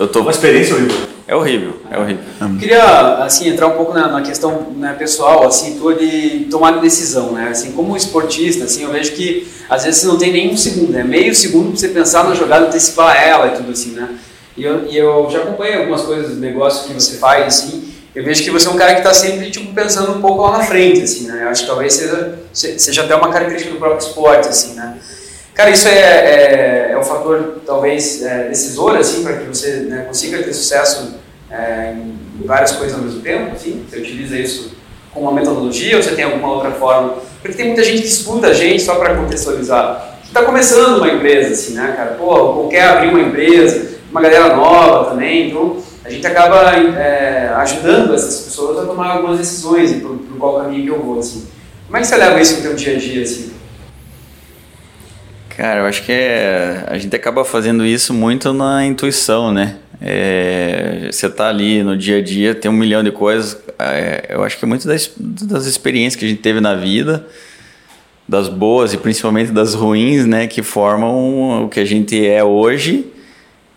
eu tô. Uma experiência horrível. É horrível, é horrível. Queria, assim, entrar um pouco na, na questão né, pessoal, assim, tua de tomar decisão, né? Assim, como esportista, assim, eu vejo que às vezes você não tem nem um segundo, né? Meio segundo pra você pensar na jogada, antecipar ela e tudo assim, né? E eu, e eu já acompanhei algumas coisas, negócios que você faz, assim, eu vejo que você é um cara que está sempre, tipo, pensando um pouco lá na frente, assim, né? Eu acho que talvez seja, se- seja até uma característica do próprio esporte, assim, né? Cara, isso é, é, é um fator, talvez, é, decisor, assim, para que você né, consiga ter sucesso é, em várias coisas ao mesmo tempo, assim? Você utiliza isso com uma metodologia ou você tem alguma outra forma? Porque tem muita gente que escuta a gente, só para contextualizar, está começando uma empresa, assim, né, cara? Pô, ou quer abrir uma empresa, uma galera nova também, então a gente acaba é, ajudando essas pessoas a tomar algumas decisões por, por qual caminho que eu vou, assim. Como é que você leva isso no teu dia a dia, assim? Cara, eu acho que é, a gente acaba fazendo isso muito na intuição, né? É, você tá ali no dia a dia, tem um milhão de coisas. é, eu acho que é muito das, das experiências que a gente teve na vida, das boas e principalmente das ruins, né? Que formam o que a gente é hoje.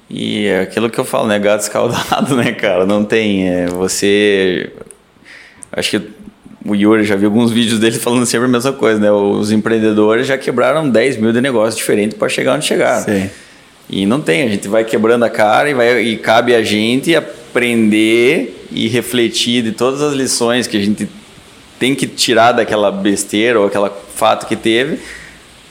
E é aquilo que eu falo, né? Gato escaldado, né, cara? Não tem. é, você. Acho que o Yuri já viu alguns vídeos dele falando sempre a mesma coisa, né? Os empreendedores já quebraram 10 mil de negócios diferentes para chegar onde chegaram. Sim. E não tem, a gente vai quebrando a cara e, vai, e cabe a gente aprender e refletir de todas as lições que a gente tem que tirar daquela besteira ou aquela fato que teve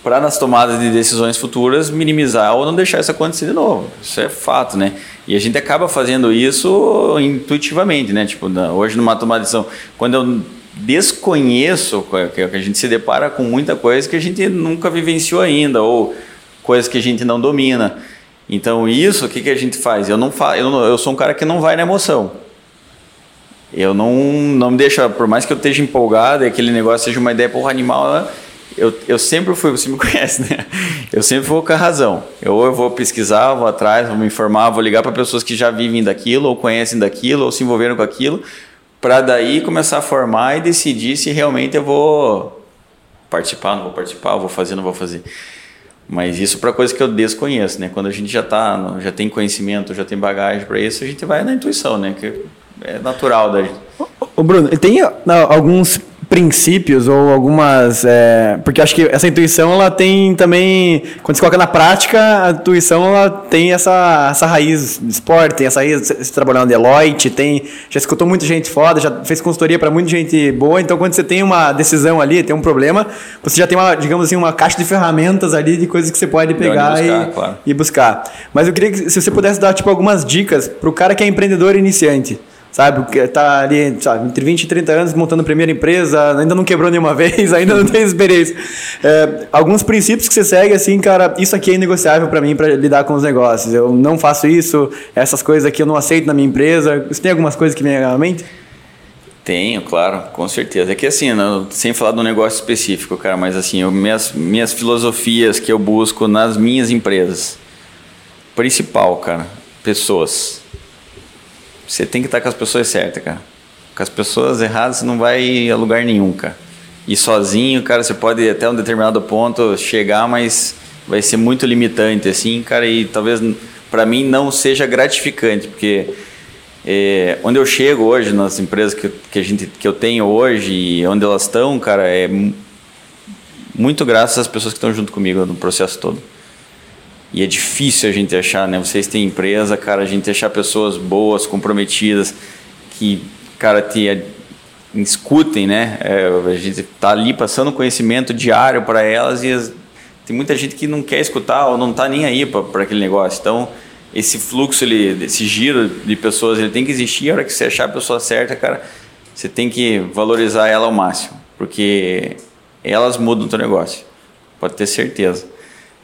para nas tomadas de decisões futuras minimizar ou não deixar isso acontecer de novo. Isso é fato, né? E a gente acaba fazendo isso intuitivamente, né? Tipo, hoje numa tomada de decisão, quando eu desconheço, que que a gente se depara com muita coisa que a gente nunca vivenciou ainda ou coisas que a gente não domina. Então isso, o que, que a gente faz? Eu não fa eu, não- eu sou um cara que não vai na emoção. eu não, não me deixo, por mais que eu esteja empolgado e aquele negócio seja uma ideia porra animal, né? eu, eu sempre fui, você me conhece, né? Eu sempre vou com a razão. Eu, eu vou pesquisar, vou atrás, vou me informar, vou ligar para pessoas que já vivem daquilo, ou conhecem daquilo, ou se envolveram com aquilo, para daí começar a formar e decidir se realmente eu vou participar, não vou participar, vou fazer, não vou fazer. Mas isso para coisas que eu desconheço, né? Quando a gente já tá, já tem conhecimento, já tem bagagem para isso, a gente vai na intuição, né? Que é natural da gente. Bruno, tem não, alguns princípios ou algumas. É, porque acho que essa intuição ela tem também. Quando você coloca na prática, a intuição ela tem essa, essa raiz de esporte, tem essa raiz. Você trabalhando na Deloitte, tem, já escutou muita gente foda, já fez consultoria para muita gente boa. Então, quando você tem uma decisão ali, tem um problema, você já tem uma, digamos assim, uma caixa de ferramentas ali de coisas que você pode pegar buscar, e, claro. e buscar. Mas eu queria que se você pudesse dar tipo, algumas dicas para o cara que é empreendedor iniciante sabe? Tá ali, sabe, entre 20 e 30 anos montando a primeira empresa, ainda não quebrou nenhuma vez, ainda não tem experiência. É, alguns princípios que você segue, assim, cara, isso aqui é negociável para mim para lidar com os negócios. Eu não faço isso, essas coisas aqui eu não aceito na minha empresa. Você tem algumas coisas que vem à mente? Tenho, claro, com certeza. É que assim, não, sem falar de um negócio específico, cara, mas assim, eu, minhas, minhas filosofias que eu busco nas minhas empresas. Principal, cara, pessoas você tem que estar com as pessoas certas, cara. Com as pessoas erradas você não vai a lugar nenhum, cara. E sozinho, cara, você pode até um determinado ponto chegar, mas vai ser muito limitante, assim, cara, e talvez para mim não seja gratificante, porque é, onde eu chego hoje, nas empresas que, que, a gente, que eu tenho hoje e onde elas estão, cara, é muito graças às pessoas que estão junto comigo no processo todo. E é difícil a gente achar, né? Vocês têm empresa, cara, a gente achar pessoas boas, comprometidas, que, cara, te escutem, né? É, a gente tá ali passando conhecimento diário para elas e as, tem muita gente que não quer escutar ou não tá nem aí para aquele negócio. Então, esse fluxo, ele, esse giro de pessoas, ele tem que existir. A hora que você achar a pessoa certa, cara, você tem que valorizar ela ao máximo, porque elas mudam o teu negócio. Pode ter certeza.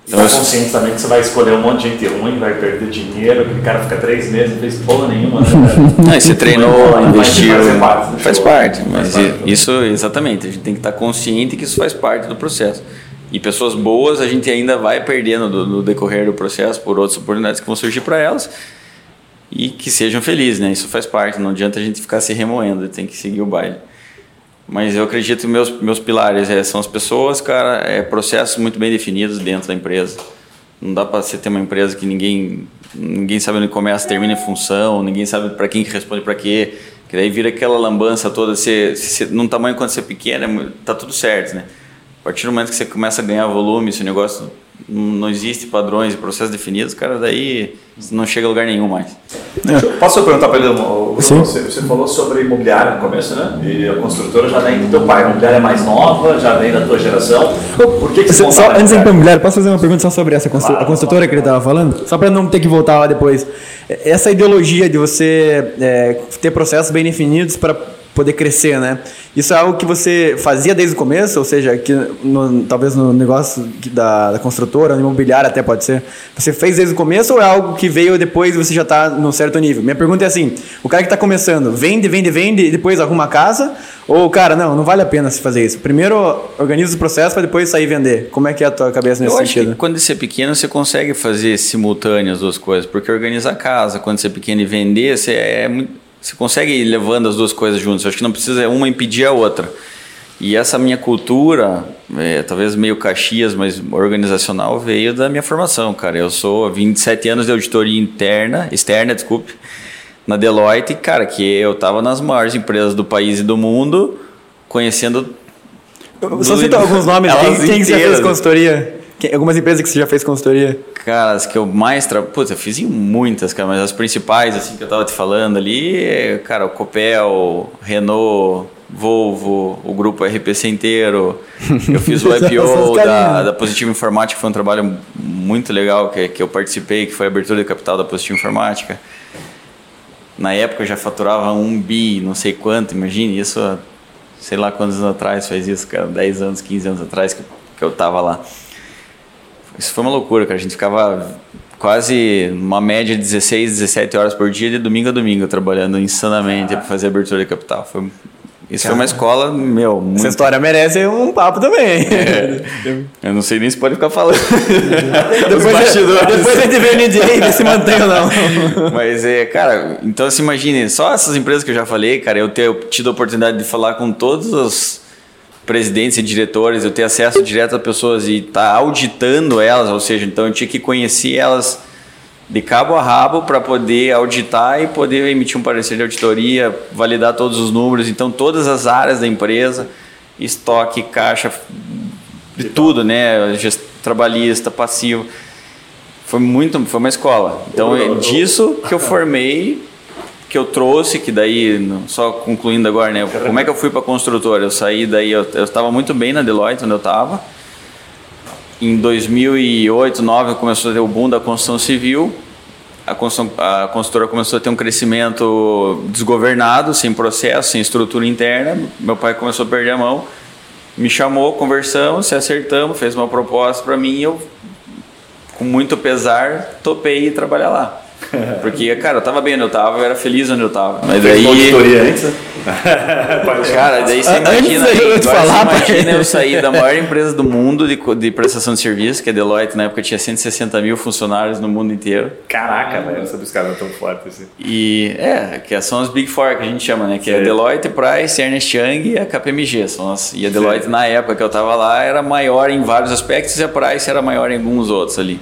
Então, tá consciente também que você vai escolher um monte de gente ruim, vai perder dinheiro, aquele cara fica três meses, não fez porra nenhuma. Né, não, você treinou, investiu. Parte faz parte, mas faz parte, isso, exatamente, a gente tem que estar consciente que isso faz parte do processo. E pessoas boas a gente ainda vai perdendo no decorrer do processo por outras oportunidades que vão surgir para elas e que sejam felizes, né? Isso faz parte, não adianta a gente ficar se remoendo, tem que seguir o baile. Mas eu acredito que meus, meus pilares é, são as pessoas, cara, é processos muito bem definidos dentro da empresa. Não dá para você ter uma empresa que ninguém ninguém sabe onde começa, termina em função, ninguém sabe para quem que responde para quê. Que daí vira aquela lambança toda, você, você, num tamanho quando você é pequeno, é tá tudo certo, né? A partir do momento que você começa a ganhar volume, esse negócio não existe padrões e processos definidos, cara, daí não chega a lugar nenhum mais. É. Posso perguntar para ele, você, você falou sobre imobiliária no começo, né? E a construtora já vem do teu pai, a imobiliária é mais nova, já vem da tua geração. Por que, que você só, Antes de ir para imobiliária, posso fazer uma pergunta só sobre essa constru, claro, a construtora que ele estava falando? Só para não ter que voltar lá depois. Essa ideologia de você é, ter processos bem definidos para poder crescer, né? Isso é algo que você fazia desde o começo, ou seja, que no, talvez no negócio da, da construtora, no imobiliário até pode ser. Você fez desde o começo ou é algo que veio depois e você já está num certo nível? Minha pergunta é assim: o cara que está começando, vende, vende, vende e depois arruma a casa? Ou, cara, não, não vale a pena se fazer isso. Primeiro organiza o processo para depois sair vender. Como é que é a tua cabeça nesse Eu sentido? Acho que quando você é pequeno, você consegue fazer simultâneo as duas coisas, porque organizar a casa, quando você é pequeno e vender, você é muito você consegue ir levando as duas coisas juntas. Eu acho que não precisa uma impedir a outra. E essa minha cultura, é, talvez meio caxias, mas organizacional, veio da minha formação, cara. Eu sou 27 anos de auditoria interna, externa, desculpe, na Deloitte, cara, que eu estava nas maiores empresas do país e do mundo, conhecendo. Só cita alguns nomes, quem, quem você fez consultoria? Algumas empresas que você já fez consultoria? Cara, as que eu mais. Tra... Putz, eu fiz em muitas, cara, mas as principais, assim, que eu tava te falando ali, cara, o Copel, Renault, Volvo, o grupo RPC inteiro. Eu fiz o IPO da, da Positivo Informática, foi um trabalho muito legal que, que eu participei, que foi a abertura de capital da Positivo Informática. Na época eu já faturava um bi, não sei quanto, imagine isso, sei lá quantos anos atrás faz isso, cara, 10 anos, 15 anos atrás que, que eu tava lá. Isso foi uma loucura, cara. A gente ficava quase uma média de 16, 17 horas por dia, de domingo a domingo, trabalhando insanamente para fazer abertura de capital. Foi, isso foi uma escola, meu, muito... Essa história merece um papo também. Eu não sei nem se pode ficar falando. depois, depois a gente vê o NDA se mantém ou não. Mas é, cara, então se imagine, só essas empresas que eu já falei, cara, eu ter tido a oportunidade de falar com todos os presidentes e diretores, eu ter acesso direto a pessoas e estar tá auditando elas, ou seja, então eu tinha que conhecer elas de cabo a rabo para poder auditar e poder emitir um parecer de auditoria, validar todos os números, então todas as áreas da empresa, estoque, caixa, de tudo, né, Gest trabalhista, passivo. Foi muito, foi uma escola. Então, é disso que eu formei que eu trouxe, que daí, só concluindo agora, né? Como é que eu fui para construtora? Eu saí daí, eu estava muito bem na Deloitte, onde eu estava. Em 2008, 2009, começou a ter o boom da construção civil. A, construção, a construtora começou a ter um crescimento desgovernado, sem processo, sem estrutura interna. Meu pai começou a perder a mão. Me chamou, conversamos, se acertamos, fez uma proposta para mim e eu, com muito pesar, topei trabalhar lá. Porque, cara, eu tava bem onde eu tava, eu era feliz onde eu tava. Mas daí. auditoria antes? Cara, daí você imagina. Antes de eu te agora falar, você imagina eu sair da maior empresa do mundo de, de prestação de serviço, que é a Deloitte, na época tinha 160 mil funcionários no mundo inteiro. Caraca, velho, não sabia os caras tão fortes assim. E é, que são as Big Four que a gente chama, né? Que é a Sei. Deloitte, Price, Ernest Young e a KPMG. São as, e a Deloitte, na época que eu tava lá, era maior em vários aspectos e a Price era maior em alguns outros ali.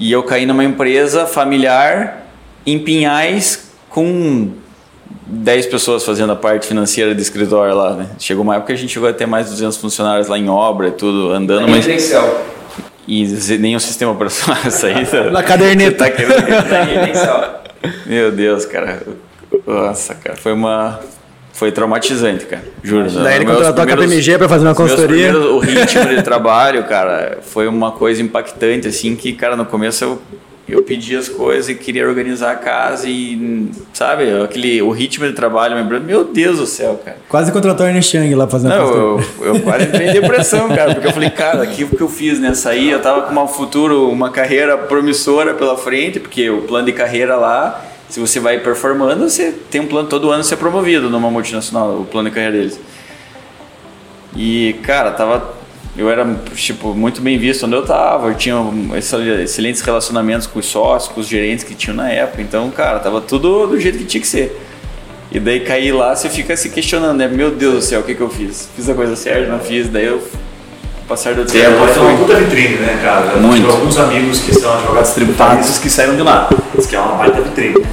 E eu caí numa empresa familiar em Pinhais com 10 pessoas fazendo a parte financeira do escritório lá, né? Chegou uma época que a gente chegou a ter mais de 200 funcionários lá em obra e tudo, andando, mas... Mas... E o sistema operacional saída. Na caderneta. Tá querendo Excel. meu Deus, cara. Nossa, cara, foi uma. Foi traumatizante, cara. Juro. Daí ele Meus contratou a KPMG pra fazer uma consultoria. o ritmo de trabalho, cara, foi uma coisa impactante, assim, que, cara, no começo eu, eu pedi as coisas e queria organizar a casa e, sabe, aquele, o ritmo de trabalho, lembrando, meu Deus do céu, cara. Quase contratou o Ernest Young lá fazendo a Não, eu, eu quase entrei em depressão, cara, porque eu falei, cara, aquilo que eu fiz, né? Saí, eu tava com um futuro, uma carreira promissora pela frente, porque o plano de carreira lá, se você vai performando, você tem um plano todo ano ser promovido numa multinacional, o plano de carreira deles. E, cara, tava. Eu era, tipo, muito bem visto onde eu tava, eu tinha excel- excelentes relacionamentos com os sócios, com os gerentes que tinham na época, então, cara, tava tudo do jeito que tinha que ser. E daí cair lá, você fica se questionando, né? Meu Deus do céu, o que, que eu fiz? Fiz a coisa certa, não fiz? Daí eu, passar do É, tempo, pode ser uma puta vitrine, né, cara? Eu Muito. tenho alguns amigos que são advogados tributários que saíram de lá. Diz que é uma baita vitrine.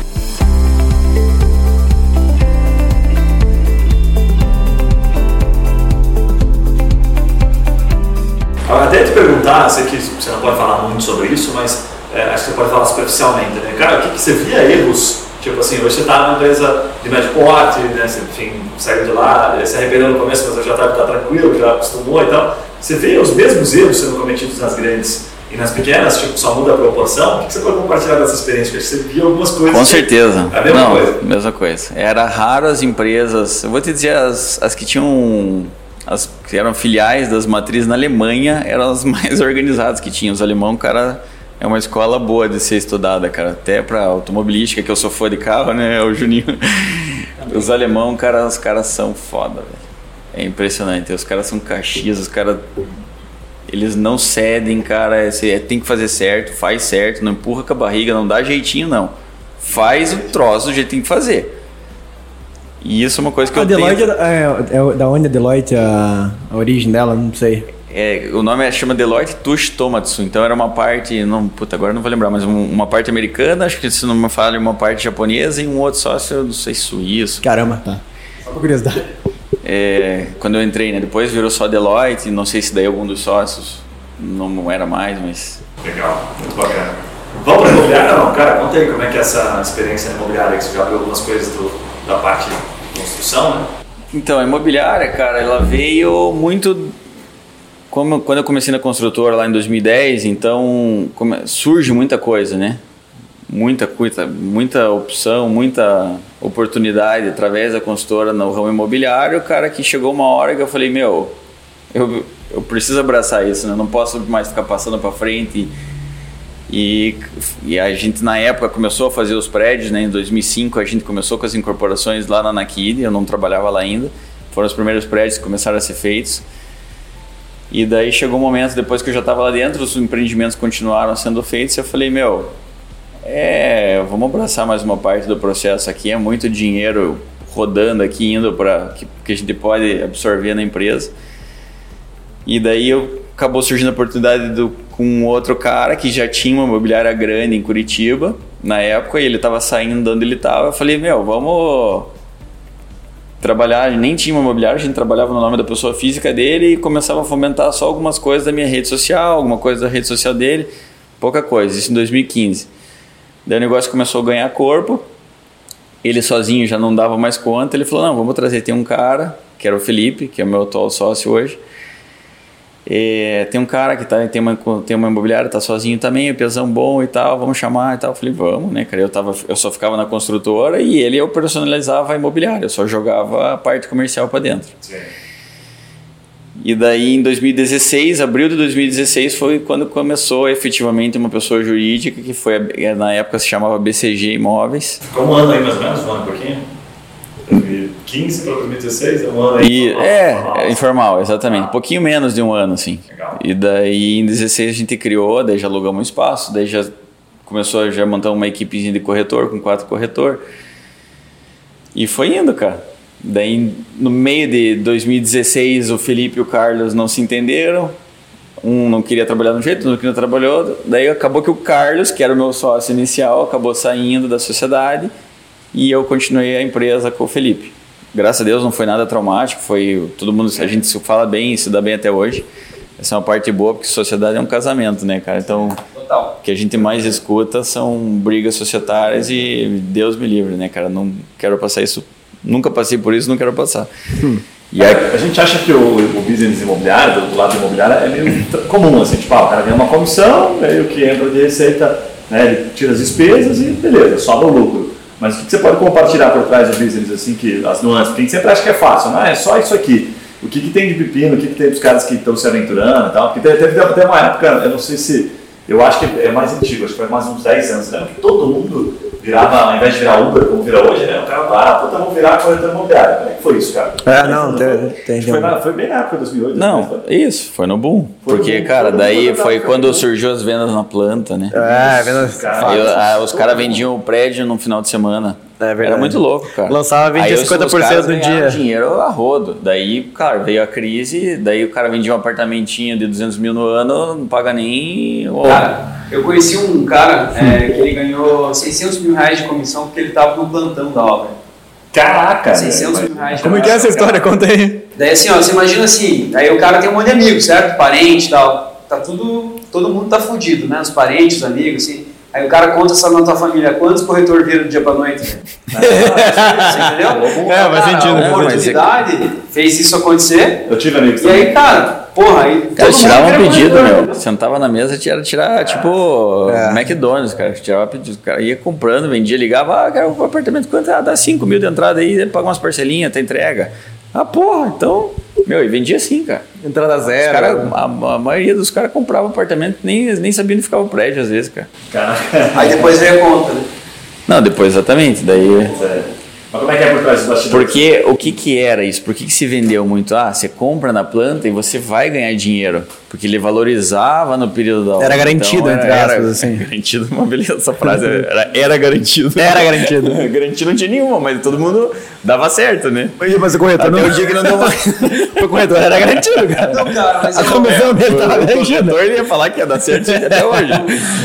Até te perguntar, sei que você não pode falar muito sobre isso, mas é, acho que você pode falar superficialmente, né? Cara, o que, que você via erros? Tipo assim, hoje você está numa empresa de médio porte, né? Você, enfim, saiu de lá, se arrependeu no começo, mas já está tá tranquilo, já acostumou e tal. Você vê os mesmos erros sendo cometidos nas grandes e nas pequenas, tipo, só muda a proporção? O que, você pode compartilhar dessa experiência? Você viu algumas coisas. Com certeza. É a mesma não, coisa. mesma coisa. Era raro as empresas, eu vou te dizer, as, as que tinham, as que eram filiais das matrizes na Alemanha, eram as mais organizadas que tinham. Os alemão, cara, é uma escola boa de ser estudada, cara. Até pra automobilística, que eu sou fã de carro, né, o Juninho. Os alemão, cara, os caras são foda, velho. É impressionante. Os caras são caxias, os caras eles não cedem, cara. Você tem que fazer certo, faz certo, não empurra com a barriga, não dá jeitinho, não. Faz o troço do jeito que tem que fazer. E isso é uma coisa que A eu Deloitte tenho. é, é da onde a Deloitte, a, a origem dela, não sei. É, o nome é, chama Deloitte Touche Tomatsu. Então era uma parte, não, puta, agora não vou lembrar, mas um- uma parte americana, acho que se não me falha, uma parte japonesa e um outro sócio, não sei, suíço. Caramba, tá. Só por curiosidade. É, quando eu entrei, né? Depois virou só Deloitte, não sei se daí algum dos sócios não, era mais, mas Legal, muito bacana. Vamos para imobiliária não? Cara, conta aí como é que é essa experiência imobiliária, que você já viu algumas coisas do, da parte de construção, né? Então, a imobiliária, cara, ela veio muito. Como, quando eu comecei na construtora lá em 2010, então surge muita coisa, né? Muita coisa, muita opção, muita oportunidade através da construtora no ramo imobiliário. Cara, que chegou uma hora que eu falei: Meu, eu, eu preciso abraçar isso, né? Eu não posso mais ficar passando para frente e, E, a gente na época começou a fazer os prédios, né? Em 2005 a gente começou com as incorporações lá na Nakid, eu não trabalhava lá ainda. Foram os primeiros prédios que começaram a ser feitos. E daí chegou um momento, depois que eu já estava lá dentro, os empreendimentos continuaram sendo feitos, e eu falei, meu, é, vamos abraçar mais uma parte do processo aqui, é muito dinheiro rodando aqui, indo para que, que a gente pode absorver na empresa. E daí eu, acabou surgindo a oportunidade do, com outro cara que já tinha uma imobiliária grande em Curitiba, na época, e ele estava saindo de onde ele estava. Eu falei, meu, vamos trabalhar, nem tinha uma imobiliária, a gente trabalhava no nome da pessoa física dele e começava a fomentar só algumas coisas da minha rede social, alguma coisa da rede social dele, pouca coisa, isso em 2015. Daí o negócio começou a ganhar corpo, ele sozinho já não dava mais conta, ele falou, não, vamos trazer, tem um cara, que era o Felipe, que é o meu atual sócio hoje, tem um cara que tá, tem, uma, tem uma imobiliária, tá sozinho também, é pesão bom e tal, vamos chamar e tal. Eu falei, vamos, né, cara? Eu, tava, eu só ficava na construtora e ele eu personalizava a imobiliária, eu só jogava a parte comercial para dentro. Sim. E daí em 2016, abril de 2016, foi quando começou efetivamente uma pessoa jurídica, que foi, na época se chamava BCG Imóveis. Ficou um ano aí mais ou menos, um ano e pouquinho? 2015 para 2016, é um ano aí. E, é, é, informal, exatamente. Um pouquinho menos de um ano, assim. Legal. E daí em 16 a gente criou, daí já alugamos um espaço, daí já começou a já montar uma equipezinha de corretor, com quatro corretor. E foi indo, cara. Daí no meio de 2016 o Felipe e o Carlos não se entenderam. Um não queria trabalhar de um jeito, outro não trabalhou. Daí acabou que o Carlos, que era o meu sócio inicial, acabou saindo da sociedade e eu continuei a empresa com o Felipe. Graças a Deus não foi nada traumático, foi todo mundo, a gente se fala bem, se dá bem até hoje. Essa é uma parte boa porque sociedade é um casamento, né, cara? Então, o que a gente mais escuta são brigas societárias e Deus me livre, né, cara? Não quero passar isso, nunca passei por isso, não quero passar. Hum. E aí, a gente acha que o, o business imobiliário, do lado imobiliário, é meio comum, assim, tipo, ah, o cara ganha uma comissão, aí o que entra de receita, né, ele tira as despesas e beleza, sobra o lucro. Mas o que você pode compartilhar por trás do business, assim, que as nuances? Porque a gente sempre acha que é fácil, não é só isso aqui. O que, que tem de pepino, o que, que tem dos caras que estão se aventurando e tal. Porque teve até uma época, eu não sei se. Eu acho que é mais antigo, acho que foi mais uns 10 anos. Lembra que todo mundo virava, ao invés de virar Uber, como vira hoje, né? O cara ah, puta, vamos virar corretor imobiliário. Como é que foi isso, cara? É, não, tem, tem, foi, na, foi bem na época de 2008. Não, né? isso, foi no boom. Foi porque, no cara, daí foi quando surgiu as vendas na planta, né? É, vendas. Cara, ah, os caras vendiam o prédio no final de semana. É verdade. Era muito louco, cara. Lançava, vendia Aí, 50% do dia. dinheiro a rodo. Daí, cara, veio a crise, daí o cara vendia um apartamentinho de 200 mil no ano, não paga nem... Cara, eu conheci um cara é, que ele ganhou 600 mil reais de comissão porque ele tava no plantão da obra. Caraca! 600 mil reais. Como é que é essa história? Conta aí. Daí assim, ó, você imagina assim, aí o cara tem um monte de amigos, certo? Parente e tal. Tá tudo, todo mundo tá fudido, né? Os parentes, os amigos, assim. Aí o cara conta só na tua família quantos corretor viram do dia pra noite. Você entendeu? É, faz sentido. Uma oportunidade fez isso acontecer. Eu tive amigos E aí, cara, porra, aí. Cara, tirava um pedido, corretor. meu. Sentava na mesa, tinha tirar, tipo, É. McDonald's, cara. Tirava pedido. O cara ia comprando, vendia, ligava, ah, cara, o apartamento quanto? Ah, dá 5 mil de entrada aí, paga umas parcelinhas, tem entrega. Ah, porra, então. Meu, e vendia assim, cara. Entrada zero. cara, a, a maioria dos caras comprava apartamento nem nem sabia onde ficava o prédio, às vezes, cara. Caraca. Aí depois veio a conta, né? Não, depois, exatamente. Daí. É. Mas como é que é por trás dos bastidores? Porque o que que era isso? Por que, que se vendeu muito? Ah, você compra na planta e você vai ganhar dinheiro. Porque ele valorizava no período da obra. Era garantido, entre aspas, assim. Garantido, uma beleza essa frase. Era, era garantido. Era garantido. garantido não tinha nenhuma, mas todo mundo dava certo, né? Mas o corretor Até não. o dia que não deu mais. O corretor era garantido, cara. Não, cara, mas A comissão dele tava O garantida. corretor ia falar que ia dar certo até hoje.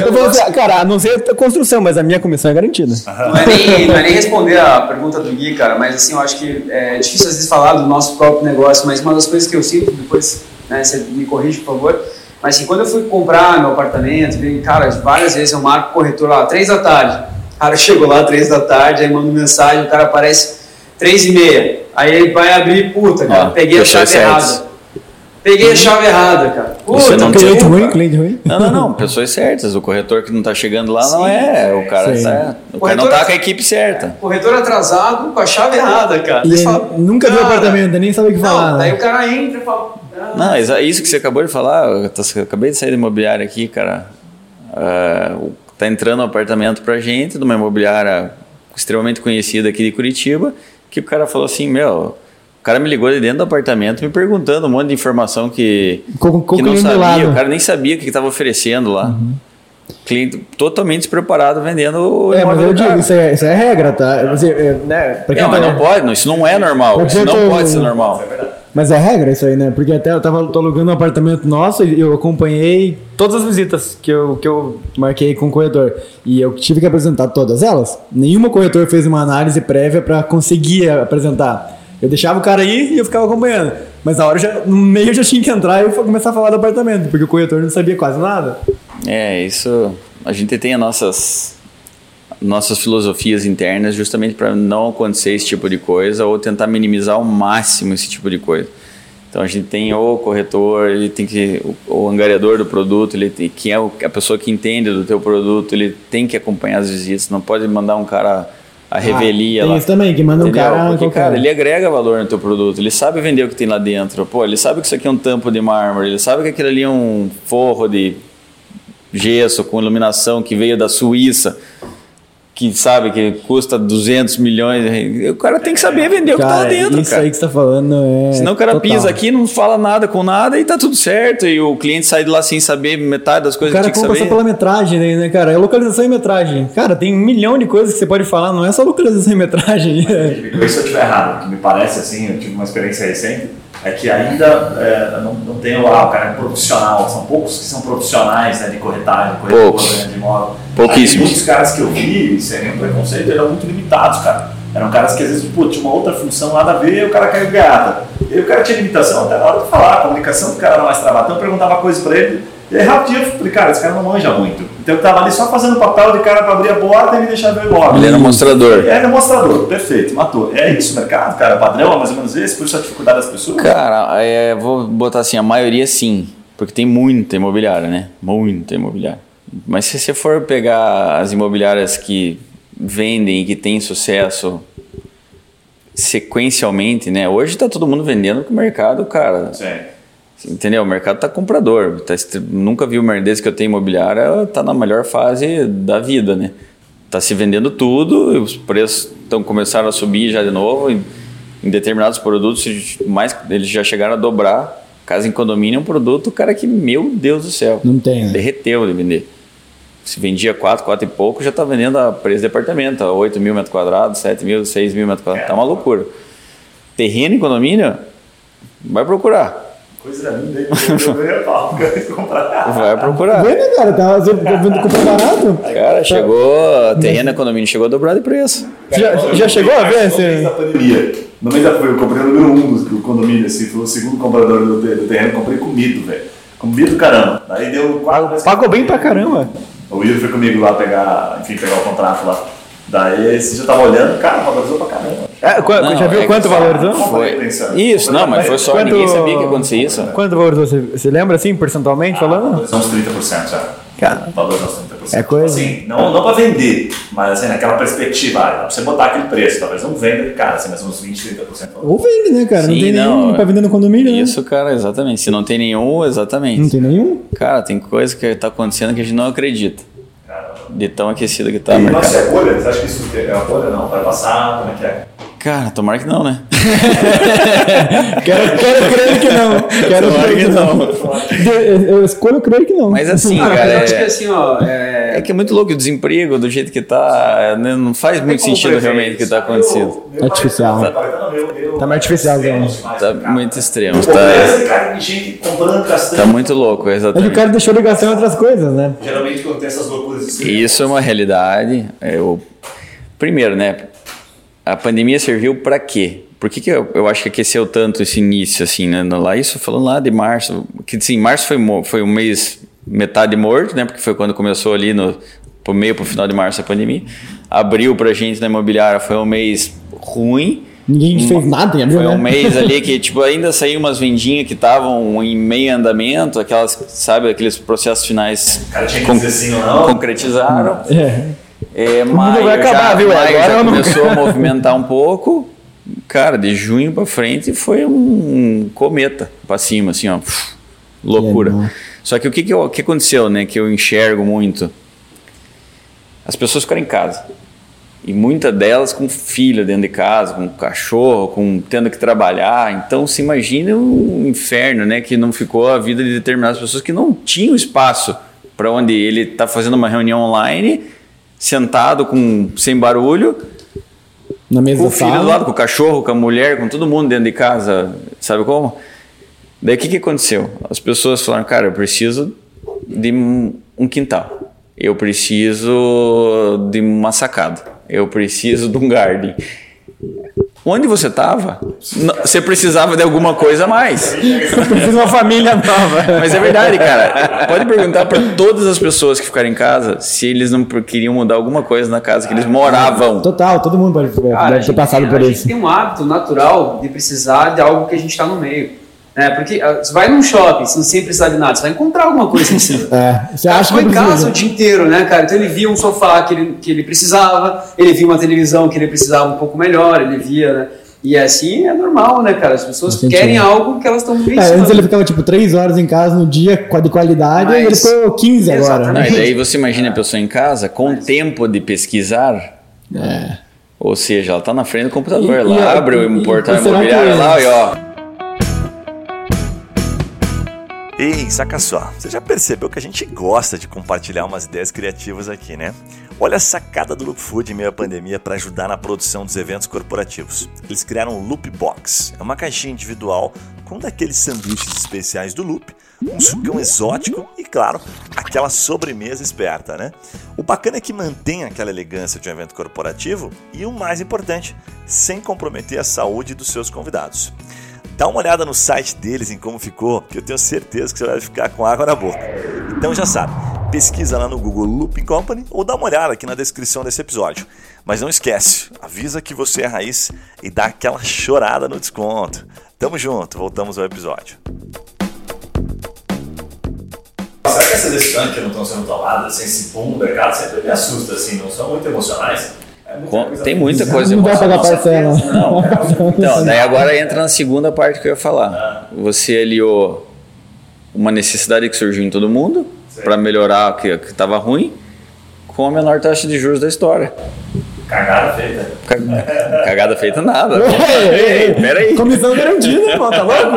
Eu falo assim, cara, a não ser a construção, mas a minha comissão é garantida. Não é, nem, não é nem responder a pergunta do Gui, cara, mas assim, eu acho que é difícil às vezes falar do nosso próprio negócio, mas uma das coisas que eu sinto, depois né, você me corrige, por favor, mas assim, quando eu fui comprar meu apartamento, cara, várias vezes eu marco o corretor lá, três da tarde, o cara chegou lá três da tarde, aí manda mensagem, o cara aparece três e meia, aí ele vai abrir, puta, cara, Ó, peguei a chave errada. Peguei a chave errada, cara. Você Puta, não Cliente tem- ruim, cliente ruim. Não, não, não. Pessoas certas. O corretor que não tá chegando lá não Sim. é. O cara, tá, o cara Corretor não tá é- com a equipe certa. corretor atrasado com a chave errada, cara. E Você ele fala, nunca viu o cara, apartamento, nem sabe o que falar. Não, daí né? o cara entra e fala. ah, Não, isso que você acabou de falar, eu tô- eu acabei de sair da imobiliária aqui, cara. o- tá entrando um apartamento pra gente, de uma imobiliária extremamente conhecida aqui de Curitiba, que o cara falou assim, meu, o cara me ligou de dentro do apartamento me perguntando um monte de informação que, Com- com que não sabia, lado. Uhum. o cara nem sabia o que estava oferecendo lá. Cliente totalmente despreparado vendendo o É, mas eu digo, isso é, isso é regra, tá? Você, é, né? Não, mas tá- não pode, não, isso não é normal. Isso não tô- pode ser normal. Mas é regra isso aí, né? Porque até eu tava tô alugando um apartamento nosso e eu acompanhei todas as visitas que eu, que eu marquei com o corretor. E eu tive que apresentar todas elas. Nenhuma corretor fez uma análise prévia pra conseguir apresentar. Eu deixava o cara ir e eu ficava acompanhando. Mas na hora, já, no meio, eu já tinha que entrar e começar a falar do apartamento, porque o corretor não sabia quase nada. É, isso. A gente tem as nossas, nossas filosofias internas justamente para não acontecer esse tipo de coisa ou tentar minimizar ao máximo esse tipo de coisa. Então a gente tem o corretor, ele tem que o, o angariador do produto, ele tem, que é o- a pessoa que entende do teu produto, ele tem que acompanhar as visitas, não pode mandar um cara a revelia Ah, tem lá. isso também, que manda um Entendeu? cara Porque, cara, ele agrega valor no teu produto, ele sabe vender o que tem lá dentro. Pô, ele sabe que isso aqui é um tampo de mármore, ele sabe que aquilo ali é um forro de gesso com iluminação que veio da Suíça, que sabe que custa 200 milhões. O cara tem que saber vender o que tá lá Cara, dentro, isso cara. aí que você tá falando é. Senão o cara total. pisa aqui, não fala nada com nada e tá tudo certo. E o cliente sai de lá sem saber metade das O coisas cara que tinha compra que só saber. pela metragem, né, né, cara? É localização e metragem. Cara, tem um milhão de coisas que você pode falar, não é só localização e metragem. Me corrija se eu estiver errado, o que me parece assim, eu tive uma experiência recente, é que ainda é, não, não tem o, ah, o cara é profissional, são poucos que são profissionais né, de corretagem, corretor, Poucos. né, de imóvel. Pouquíssimos. Muitos caras que eu vi, sem nenhum preconceito, eram muito limitados, cara. Eram caras que às vezes, pô, tinha uma outra função nada a ver e o cara caiu de gata. E o cara tinha limitação até na hora de falar, a comunicação do cara era mais travada. Então eu perguntava coisa pra ele, e aí rapidinho eu falei, cara, esse cara não manja muito. Então eu tava ali só fazendo papel de cara pra abrir a porta e me deixar ver imóvel. Ele era mostrador. É demonstrador, perfeito, matou. É isso o mercado, cara? Padrão é mais ou menos esse, por isso a dificuldade das pessoas? Cara, é, vou botar assim, a maioria sim, porque tem muita imobiliária, né? Muita imobiliária. Mas se você for pegar as imobiliárias que vendem e que têm sucesso sequencialmente, né? Hoje tá todo mundo vendendo porque o mercado, cara, Sim. Entendeu? O mercado tá comprador. Tá nunca vi uma desde que eu tenho imobiliária, tá na melhor fase da vida, né? Tá se vendendo tudo, e os preços estão começaram a subir já de novo. Em, em determinados produtos, mais eles já chegaram a dobrar. Casa em condomínio é um produto, cara, que meu Deus do céu. Não tem, né? Derreteu de vender. Se vendia 4, 4 e pouco, já tá vendendo a preço de apartamento, a 8 mil metros quadrados, 7 mil, 6 mil metros quadrados. Tá uma loucura. Terreno em condomínio, vai procurar. Coisa linda, hein? Eu comprar. Vai procurar. Vê, né, cara? Tá você tá vendo comprar barato? Cara, chegou, terreno em condomínio chegou a dobrar de preço. Já, já chegou a ver? No mês da Você... pandemia. No mês da eu comprei o número um do, do condomínio, assim, foi o segundo comprador do, do terreno, comprei comido, velho. Comido caramba. Daí deu quatro. Pagou bem pra caramba. O Will foi comigo lá pegar, enfim, pegar o contrato lá. Daí esse já tava olhando, cara, valorizou pra caramba. É, qu- Não, já viu é quanto valorizou? Foi. Isso, não, mas foi só, Quanto- ninguém sabia que ia acontecer isso. Quanto valorizou? Você, você lembra assim, percentualmente falando? Valorizou uns 30% já. Cara. Valorizou uns 30%. É coisa. Assim, não, não pra vender, mas assim, naquela perspectiva, ah, dá pra você botar aquele preço, talvez não venda cara, assim, mas uns 20, 30%. Ou vende, né, cara? não Sim, tem não, nenhum é. pra vender no condomínio, né? Isso, cara, exatamente. Se não tem nenhum, exatamente. Não tem nenhum? Cara, tem coisa que tá acontecendo que a gente não acredita. De tão aquecido que tá E mercado. é bolha? Você acha que isso é uma bolha? Não, vai passar, como é que é? Cara, tomara que não, né? Quero, quero crer que não. Quero crer que que não. não. Eu escolho crer que não. Mas assim, Cara, cara, acho que é, assim, ó, é, é que é muito louco o desemprego do jeito que tá. né, Não faz muito Como sentido prefeito, realmente o que tá meu- acontecendo. meu Artificial. pai tá- tá- meu- meu- Tá mais artificial, Tá muito extremo. Pô, Tá, essa cara de gente comprando, gastando. tá muito louco, É que o exatamente. cara deixou ligação em outras coisas, né? Geralmente quando tem essas loucuras. Isso é uma realidade. Eu, primeiro, né? A pandemia serviu para quê? Por que, que eu, eu acho que aqueceu tanto esse início, assim, né? Lá, isso falando lá de março. Que, sim, março foi, foi um mês metade morto, né? Porque foi quando começou ali no pro meio pro final de março a pandemia. Abril pra gente na imobiliária foi um mês ruim. Ninguém fez nada em abril, Foi um né? mês ali que, tipo, ainda saíam umas vendinhas que estavam em meio andamento, aquelas, sabe, aqueles processos finais O cara tinha que con- dizer sim ou não. concretizaram. É. É, maio vai acabar, já, viu? maio Agora já eu não- começou a movimentar um pouco. Cara, de junho pra frente foi um cometa pra cima, assim, ó. Loucura. É. Só que o que, que, eu- que aconteceu, né? Que eu enxergo muito. As pessoas ficaram em casa. E muitas delas com filho dentro de casa, com cachorro, com tendo que trabalhar. Então se imagina um inferno, né? Que não ficou a vida de determinadas pessoas que não tinham espaço para onde ele está fazendo uma reunião online, sentado com sem barulho, Na com mesma o filho do lado, com o cachorro, com a mulher, com todo mundo dentro de casa, sabe como? Daí o que, que aconteceu? As pessoas falaram, cara, eu preciso de um um quintal, eu preciso de uma sacada, eu preciso de um garden. Onde você estava, você precisava de alguma coisa a mais. Precisa uma família nova. Mas é verdade, cara. Pode perguntar para todas as pessoas que ficaram em casa se eles não queriam mudar alguma coisa na casa que eles moravam. Total, todo mundo pode, Cara, a deve ter passado por a isso. gente tem um hábito natural de precisar de algo que a gente está no meio. Né? Porque ah, você vai num shopping, você não sem precisar de nada, você vai encontrar alguma coisa precisa. É, você Cara, acha ficou que em casa o dia inteiro, né, cara? Então ele via um sofá que ele, que ele precisava, ele via uma televisão que ele precisava um pouco melhor, ele via, né? E assim é normal, né, cara? As pessoas Faz querem algo que elas estão É, antes precisando. ele ficava tipo 3 horas em casa no dia com- de qualidade e ele Mas- ficou 15 agora. Não, Exatamente. e daí você imagina a pessoa em casa com tempo de pesquisar. É. Ou seja, ela tá na frente do computador, E- ela e- abre e- o portal e imobiliário que- lá e ó. Ei, saca só, você já percebeu que a gente gosta de compartilhar umas ideias criativas aqui, né? Olha a sacada do Loop Food em meio à pandemia para ajudar na produção dos eventos corporativos. Eles criaram o Loop Box, é uma caixinha individual com daqueles sanduíches especiais do Loop, um sucão exótico e, claro, aquela sobremesa esperta, né? O bacana é que mantém aquela elegância de um evento corporativo e o mais importante, sem comprometer a saúde dos seus convidados. Dá uma olhada no site deles em como ficou, que eu tenho certeza que você vai ficar com água na boca. Então já sabe, pesquisa lá no Google Looping Company ou dá uma olhada aqui na descrição desse episódio. Mas não esquece, avisa que você é raiz e dá aquela chorada no desconto. Tamo junto, voltamos ao episódio. Será que essas decisões que não estão sendo tomadas, esse boom do mercado, sempre me assusta, assim, não são muito emocionais? É muita Com- coisa tem muita coisa Não vai pagar parcela. Não, então, daí agora entra na segunda parte que eu ia falar. Você aliou uma necessidade que surgiu em todo mundo para melhorar o que estava ruim com a menor taxa de juros da história. Cagada feita. Ca- Cagada feita nada. Ei. Peraí. Comissão garantida, pô, tá louco?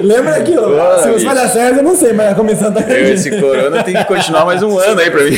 Lembra daquilo? Pô, Se você dar certo, eu não sei, mas a comissão tá garantida. esse corona tem que continuar mais um ano aí pra mim.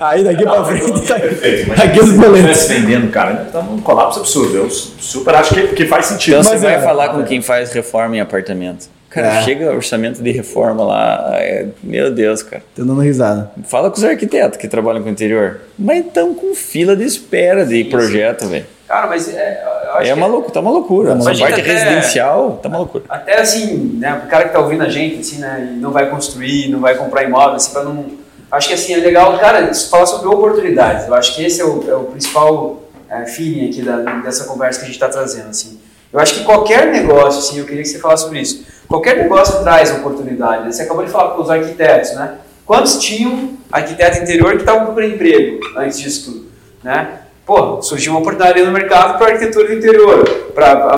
Aí daqui pra frente, tá- Perfeito. aqui os boletos. se vendendo, cara, tá num colapso absurdo. Eu super acho que, que faz sentido. Então você Mas vai é. falar com quem faz reforma em apartamento. Cara, É. chega orçamento de reforma lá. é- meu Deus, cara. Tô dando risada. Fala com os arquitetos que trabalham com o interior. Mas estão com fila de espera de projeto, velho. Cara, mas é, acho É que uma loucura, tá uma loucura. Mas Essa parte até- residencial tá uma loucura. Até assim, né, o cara que tá ouvindo a gente, assim, né, e não vai construir, não vai comprar imóvel, assim, pra não... Acho que assim, é legal, cara, falar sobre oportunidades. Eu acho que esse é o, é o principal é, feeling aqui da, dessa conversa que a gente está trazendo, assim. Eu acho que qualquer negócio, assim, eu queria que você falasse sobre isso. Qualquer negócio traz oportunidade. Você acabou de falar com os arquitetos, né? Quantos tinham arquiteto interior que estavam procurando emprego antes disso tudo, né? Pô, surgiu uma oportunidade no mercado para arquitetura do interior, para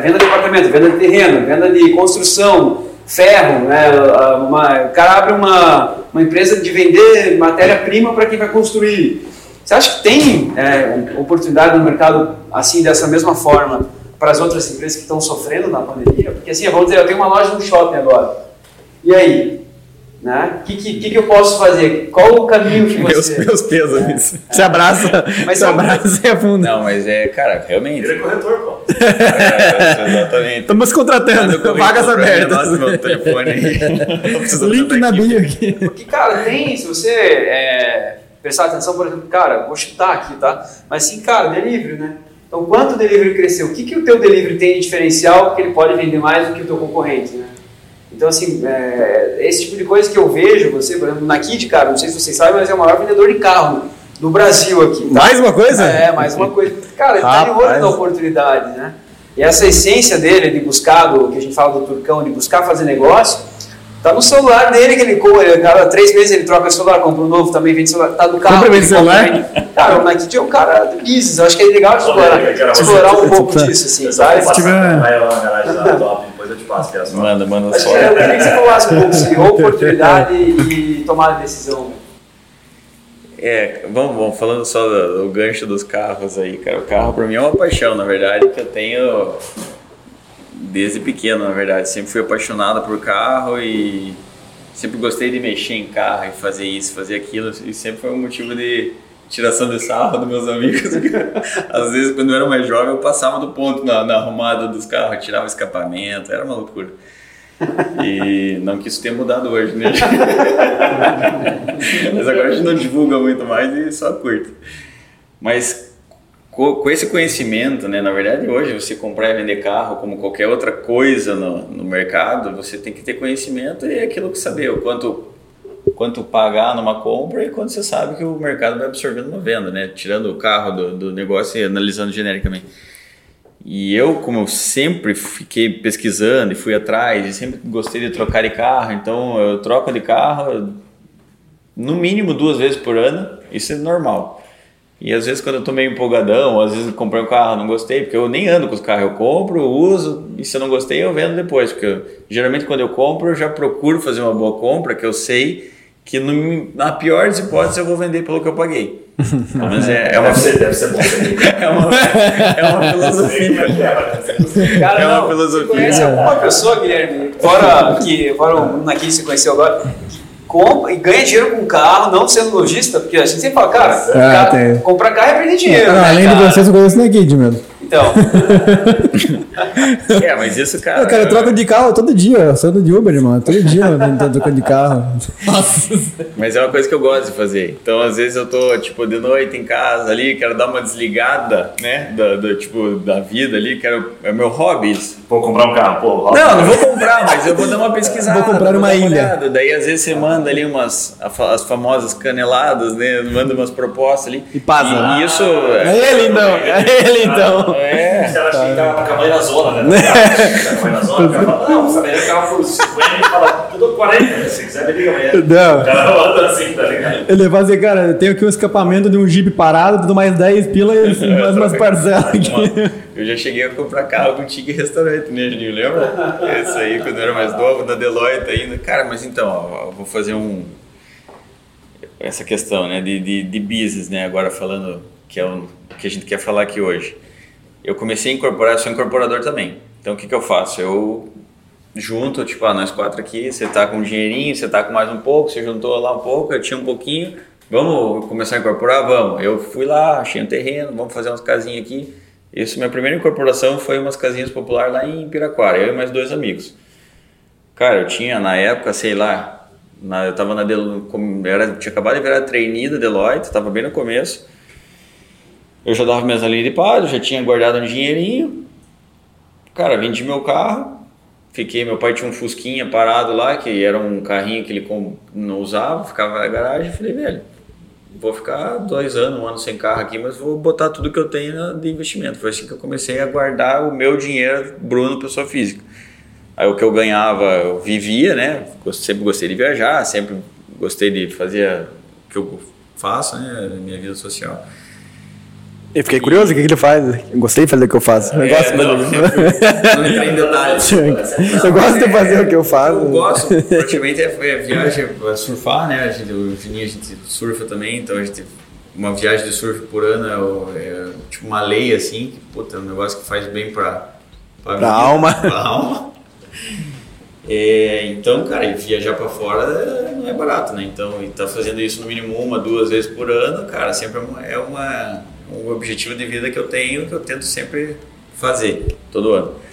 venda de apartamento, venda de terreno, venda de construção, ferro, né? uma- o cara abre uma, uma empresa de vender matéria-prima para quem vai construir. Você acha que tem é, oportunidade no mercado assim, dessa mesma forma, para as outras empresas que estão sofrendo na pandemia? Porque assim, vamos dizer, eu tenho uma loja no shopping agora. E aí? Né? O que, que, que que eu posso fazer? Qual o caminho que Meus, você... meus pesos. Se abraça, Mas se é abraça e afunda. Não, mas é, cara, realmente. Vira corretor, pô. É, exatamente. Estamos contratando, vagas abertas. meu telefone aí. Link na bio aqui. Porque, cara, tem, se você é, prestar atenção, por exemplo, cara, vou chutar aqui, tá? Mas assim, cara, delivery, né? Então, quanto o delivery cresceu? O que, que o teu delivery tem de diferencial que ele pode vender mais do que o teu concorrente, né? Então, assim, é, esse tipo de coisa que eu vejo, você, por exemplo, na Kid, cara, não sei se vocês sabem, mas é o maior vendedor de carro do Brasil aqui. tá? Mais uma coisa? É, mais uma coisa. Cara, ele tá de olho na oportunidade, né? E essa essência dele de buscar, do, que a gente fala do Turcão, de buscar fazer negócio, tá no celular dele que ele compra. Cada três meses ele troca o celular, compra um novo, também vende celular. Tá no carro. Compra ele celular? Cara, o Nike é um cara do business. Eu acho que é legal explorar, quero- explorar um pouco disso, assim, sabe? Se tiver- Vai lá na garagem lá, top, depois eu te passo. que é só. Manda, manda Acho só. que eu queria que você falasse um pouco sobre oportunidade e tomar decisão. É, vamos, vamos falando só do, do gancho dos carros aí, cara. O carro pra mim é uma paixão, na verdade, que eu tenho desde pequeno, na verdade. Sempre fui apaixonado por carro e sempre gostei de mexer em carro e fazer isso, fazer aquilo. E sempre foi um motivo de tiração de sarro dos meus amigos. Às vezes, quando eu era mais jovem, eu passava do ponto na, na arrumada dos carros, tirava escapamento, era uma loucura. E não que isso tenha mudado hoje, né? Mas agora a gente não divulga muito mais e só curta. Mas co- com esse conhecimento, né? Na verdade, hoje você comprar e vender carro, como qualquer outra coisa no, no mercado, você tem que ter conhecimento e aquilo que saber o quanto quanto pagar numa compra e quanto você sabe que o mercado vai absorver numa venda, né? Tirando o carro do, do negócio e analisando genericamente. E eu, como eu sempre fiquei pesquisando e fui atrás e sempre gostei de trocar de carro, então eu troco de carro no mínimo duas vezes por ano, isso é normal. E às vezes quando eu tô meio empolgadão, ou às vezes eu comprei um carro, não gostei, porque eu nem ando com os carros, eu compro, uso, e se eu não gostei eu vendo depois, porque eu- geralmente quando eu compro eu já procuro fazer uma boa compra, que eu sei que no- na pior das hipóteses eu vou vender pelo que eu paguei. Pelo menos é, é uma, Deve ser, deve ser bom. é uma, é uma filosofia. Cara, É uma não, filosofia. Você conhece alguma pessoa, Guilherme, fora, que, fora Bruno aqui que você conheceu agora, que compra e ganha dinheiro com carro, não sendo lojista? Porque a gente sempre fala, cara, Ah, cara, tem. comprar carro é perder dinheiro. Não, né, além de cara? vocês, eu conheço na Kid mesmo. Então, É, mas isso, cara. Ah, cara, eu troco de carro todo dia, eu sou de Uber, irmão. Todo dia eu tô trocando de carro. Nossa. Mas é uma coisa que eu gosto de fazer. Então, às vezes eu tô, tipo, de noite em casa ali, quero dar uma desligada, né? Da, da, tipo, da vida ali, quero. É meu hobby isso. Vou comprar um carro, pô. Não, não vou comprar, mas eu vou dar uma pesquisada. Vou comprar uma dar ilha. olhada. Daí, às vezes, você manda ali umas. As famosas caneladas, né? Manda umas propostas ali. E passa. E, e isso. É ele então, é ele então. É. Caras acham que tava com a mãe na zona, né? A mãe na zona, o cara fala, não, você o carro por 50 e fala, eu dou 40, se quiser me liga amanhã. Não. O cara anda assim, tá ligado? Ele vai dizer, cara, eu tenho aqui um escapamento de um Jeep parado, tudo mais 10 pila e mais umas parcelas aqui. Eu já cheguei a comprar carro contigo em restaurante, né, Juninho? Lembra? Esse aí, quando eu era mais novo, na Deloitte ainda. Cara, mas então, ó, vou fazer um. Essa questão, né, de, de, de business, né, agora falando que é o que a gente quer falar aqui hoje. Eu comecei a incorporar, sou incorporador também. Então, o que que eu faço? Eu junto, tipo, ah, nós quatro aqui, você tá com um dinheirinho, você tá com mais um pouco, você juntou lá um pouco, eu tinha um pouquinho, vamos começar a incorporar? Vamos. Eu fui lá, achei um terreno, vamos fazer umas casinhas aqui. Isso, minha primeira incorporação foi umas casinhas populares lá em Piraquara, eu e mais dois amigos. Cara, eu tinha na época, sei lá, na, eu tava na Del, tinha acabado de virar trainee da Deloitte, tava bem no começo. Eu já dava minhas linhas de paz, já tinha guardado um dinheirinho. Cara, vendi meu carro, fiquei, meu pai tinha um Fusquinha parado lá, que era um carrinho que ele não usava, ficava na garagem, falei, velho, vou ficar dois anos, um ano sem carro aqui, mas vou botar tudo que eu tenho de investimento. Foi assim que eu comecei a guardar o meu dinheiro, Bruno, pessoa física. Aí o que eu ganhava, eu vivia, né? Sempre gostei de viajar, sempre gostei de fazer o que eu faço, né? Minha vida social. Eu fiquei curioso, o que, que ele faz? Eu gostei de fazer o que eu faço. Eu gosto de É, não, fazer. sempre- não entrei em detalhes. Eu gosto de fazer o que eu faço. Eu gosto, praticamente é, é viagem para surfar, né? A gente, o Juninho a gente surfa também, então a gente uma viagem de surf por ano é, é tipo uma lei assim, que puta, é um negócio que faz bem para Pra alma. Pra alma. É, então, cara, viajar para fora é- não é barato, né? Então, e tá fazendo isso no mínimo uma, duas vezes por ano, cara, sempre é uma, é uma- um objetivo de vida que eu tenho, que eu tento sempre fazer todo ano.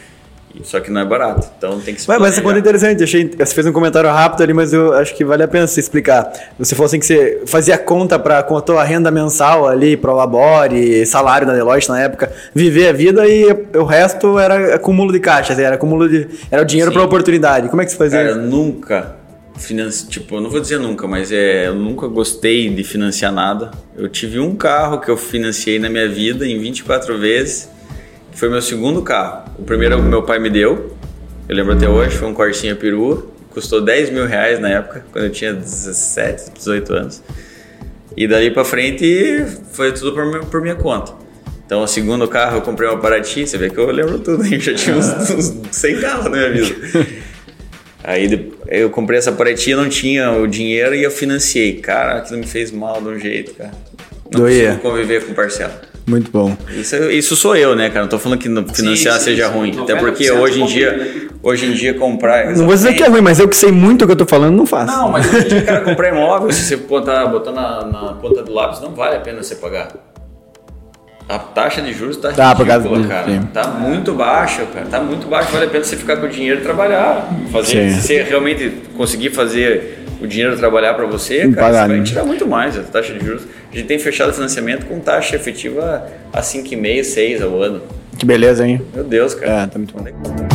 Só que não é barato, então tem que se Mas, mas essa conta é interessante, achei, você fez um comentário rápido ali, mas eu acho que vale a pena você explicar. Você falou assim que você fazia conta para com a tua renda mensal ali, pro labore, salário da Deloitte na época, viver a vida e o resto era acúmulo de caixas, era acúmulo de era o dinheiro para oportunidade. Como é que você fazia? Cara, isso? nunca financi... tipo, eu não vou dizer nunca, mas é, eu nunca gostei de financiar nada. Eu tive um carro que eu financiei na minha vida em 24 vezes, que foi meu segundo carro. O primeiro o meu pai me deu, eu lembro até hoje, foi um Corsinha perua, custou 10 mil reais na época, quando eu tinha 17, 18 anos. E dali pra frente foi tudo por minha, por minha conta. Então, o segundo carro eu comprei uma Paraty, você vê que eu lembro tudo, hein? já tinha uns, uns sem carro na minha vida. Aí eu comprei essa paretinha, não tinha o dinheiro e eu financiei. Cara, aquilo me fez mal de um jeito, cara. Não Doía. consigo conviver com parcela. Muito bom. Isso, isso sou eu, né, cara? Não tô falando que financiar sim, seja sim. ruim. Até 90% porque hoje em dia, convive, hoje em dia comprar. Não vou dizer que é ruim, mas eu que sei muito o que eu tô falando, não faço. Não, mas hoje em dia, cara, comprar imóvel, se você botar, botar na, na ponta do lápis, não vale a pena você pagar. A taxa de juros tá, Tá, causa ridícula, cara. sim. Tá muito baixa, cara. Tá muito baixo. Vale a pena você ficar com o dinheiro e trabalhar. Fazer, Sim. se você realmente conseguir fazer o dinheiro trabalhar para você, Não cara, pagar, você vai né? tirar muito mais a taxa de juros. A gente tem fechado financiamento com taxa efetiva a 5,5, 6 ao ano. Que beleza, hein? Meu Deus, cara. É, tá muito bom.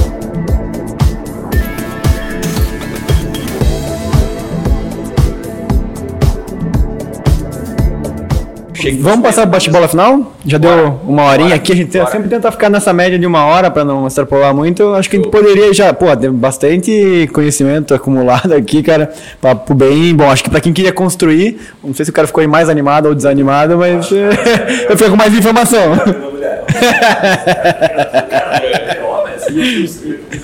Vamos passar pro bate-bola final? Já deu uma horinha aqui, a gente Bora. sempre tenta ficar nessa média de uma hora para não extrapolar muito. Acho que a gente poderia já, pô, tem bastante conhecimento acumulado aqui, cara. Papo bem bom. Acho que para quem queria construir, não sei se o cara ficou mais animado ou desanimado, mas eu fico com mais informação.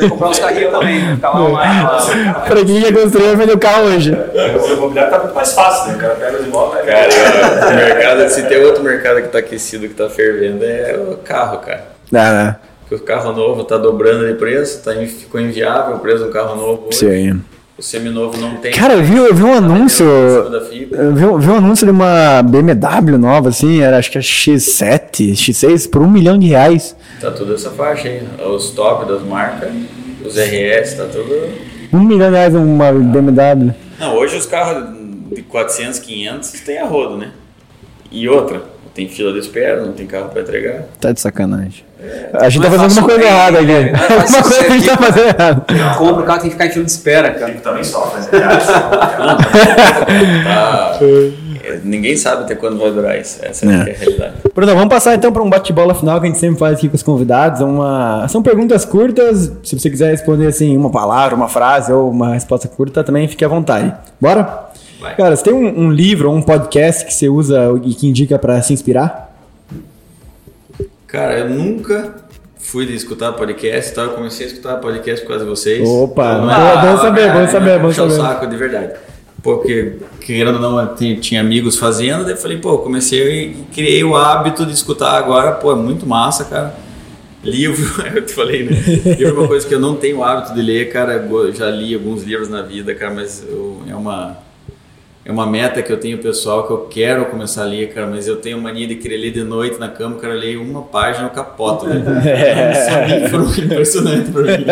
Comprar uns carrinhos também, vai ficar lá uma. pra quem quer construir, vai vender o carro hoje. O imobiliário tá muito mais fácil, né? O cara pega os imóveis. Cara, o mercado, se tem outro mercado que tá aquecido, que tá fervendo, é o carro, cara. Dá, né? Porque o carro novo tá dobrando de preço, tá, ficou inviável o preço do carro novo hoje. Sim. O seminovo não tem. Cara, eu vi, eu vi um anúncio. Da fibra. Eu vi, um- vi um anúncio de uma BMW nova, assim, era acho que é X7, X6, por um milhão de reais. Tá tudo essa faixa aí. Os top das marcas, os RS, tá tudo. Um milhão de reais uma BMW. Não, hoje os carros de 400, 500 tem a rodo, né? E outra, tem fila de espera, não tem carro pra entregar. Tá de sacanagem. A gente tá é fazendo uma fácil coisa errada né? aqui. Não é fácil Uma coisa que a gente tá fazendo errado. Compra o carro, tem que ficar em fila de espera, cara. Também sofre, né? Cara, Tá, é, ninguém sabe até quando vai durar isso. Essa é, É. é a realidade. Bruno, vamos passar então para um bate-bola final que a gente sempre faz aqui com os convidados. É Uma... São perguntas curtas. Se você quiser responder assim, uma palavra, uma frase ou uma resposta curta, também fique à vontade. Bora? Vai. Cara, você tem um, um livro ou um podcast que você usa e que indica para se inspirar? Cara, eu nunca fui de escutar podcast, tá? Eu comecei a escutar podcast por causa de vocês. Opa, Então, bom- é- bom saber, bom é, saber, bom puxar o saber. saco de verdade. Porque, querendo ou não, eu tinha, amigos fazendo, daí eu falei, pô, comecei e criei o hábito de escutar agora, pô, é muito massa, cara. Livro, eu te falei, né? Livro é uma coisa que eu não tenho hábito de ler, cara. Eu já li alguns livros na vida, cara, mas eu- é uma é uma meta que eu tenho pessoal que eu quero começar a ler, cara, mas eu tenho mania de querer ler de noite na cama, cara, eu leio uma página, eu capoto, né? É. Foi impressionante pra mim.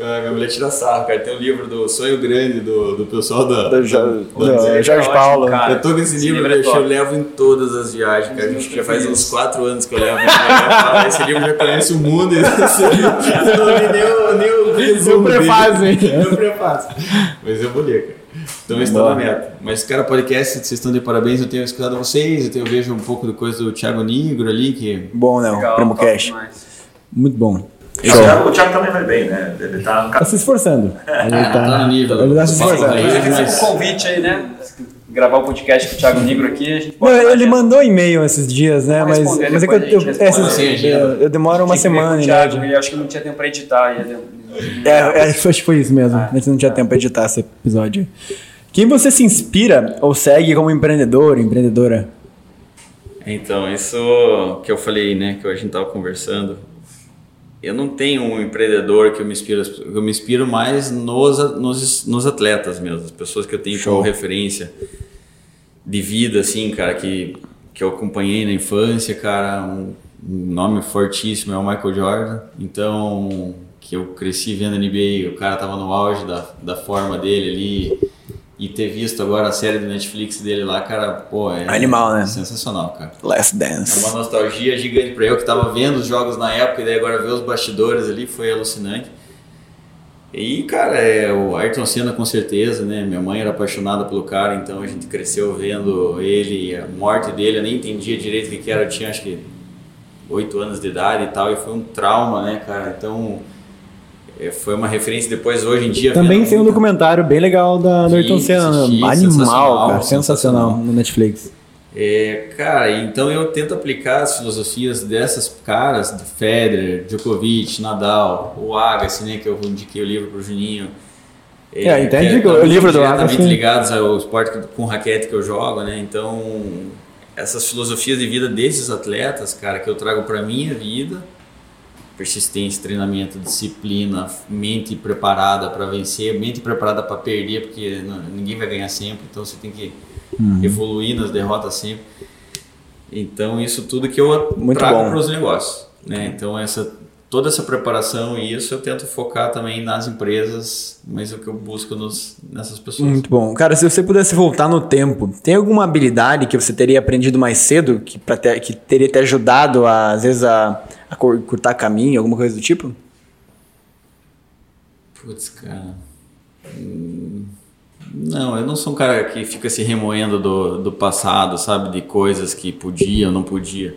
Ah, minha mulher tira sarro, cara. Tem um livro do Sonho Grande do, do pessoal da. Do Jo- da- do da- Jorge ótimo, Paulo. cara. eu tô com esse Esse livro, livro é eu levo em todas as viagens, cara. Que já faz uns 4 anos que eu levo. Ah, Esse livro já conhece o mundo. e Esse livro, eu não li nem o, nem o resumo dele. prefácio, hein? Nem o prefácio. Mas eu vou ler, cara. Então isso tá na meta. Mas, cara, podcast, vocês estão de parabéns. Eu tenho escutado vocês, eu, tenho, eu vejo um pouco de coisa do Thiago Negro ali, que Bom, né? Legal, O Primo Cash. Muito bom. O Thiago, o Thiago também vai bem, né? Ele tá no Tá se esforçando. Ele tá no nível. Ele tá se esforçando. mas- um convite aí, né? Gravar o podcast com o Thiago Negro aqui, a gente Não, ele mandou e-mail esses dias, né? Mas, mas é que eu, eu, agenda. eu demoro uma semana, né? Thiago, e acho que não tinha tempo pra editar. ele- É, é, acho que foi isso mesmo. A gente não tinha tempo pra editar esse episódio. Quem você se inspira ou segue como empreendedor, empreendedora? Então, isso que eu falei, né, que a gente tava conversando. Eu não tenho um empreendedor que eu me inspiro, eu me inspiro mais nos, nos, nos atletas mesmo, as pessoas que eu tenho como referência de vida, assim, cara, que, que eu acompanhei na infância, cara, um, um nome fortíssimo é o Michael Jordan, então, que eu cresci vendo NBA, o cara tava no auge da, da forma dele ali, e ter visto agora a série do Netflix dele lá, cara, pô, é Animal, né? sensacional, cara. Last É Dance. uma nostalgia gigante pra eu que tava vendo os jogos na época e daí agora ver os bastidores ali foi alucinante. E, cara, é, o Ayrton Senna com certeza, né? Minha mãe era apaixonada pelo cara, então a gente cresceu vendo ele, a morte dele, eu nem entendia direito o que era, eu tinha acho que oito anos de idade e tal, e foi um trauma, né, cara? Então, é, foi uma referência depois, hoje em dia... Também tem um documentário bem legal da Ayrton Senna. Animal, sensacional, cara. Sensacional sensacional. no Netflix. É, cara, então eu tento aplicar as filosofias dessas caras, do Federer, Djokovic, Nadal, o Agassi, né, que eu indiquei o livro pro Juninho. É, entende que o livro do diretamente Agassi. ligados ao esporte com raquete que eu jogo, né? Então, essas filosofias de vida desses atletas, cara, que eu trago para minha vida, persistência, treinamento, disciplina, mente preparada para vencer, mente preparada para perder, porque não- ninguém vai ganhar sempre, então você tem que Uhum. evoluir nas derrotas sempre. Então, isso tudo que eu Muito trago para os negócios, né? Então, essa toda essa preparação e isso eu tento focar também nas empresas, mas é o que eu busco nos, nessas pessoas. Muito bom. Cara, se você pudesse voltar no tempo, tem alguma habilidade que você teria aprendido mais cedo que, ter- que teria te ajudado, a, às vezes, a, a cortar caminho, alguma coisa do tipo? Putz, cara. Hum, Não, eu não sou um cara que fica se remoendo do, do passado, sabe? De coisas que podia ou não podia.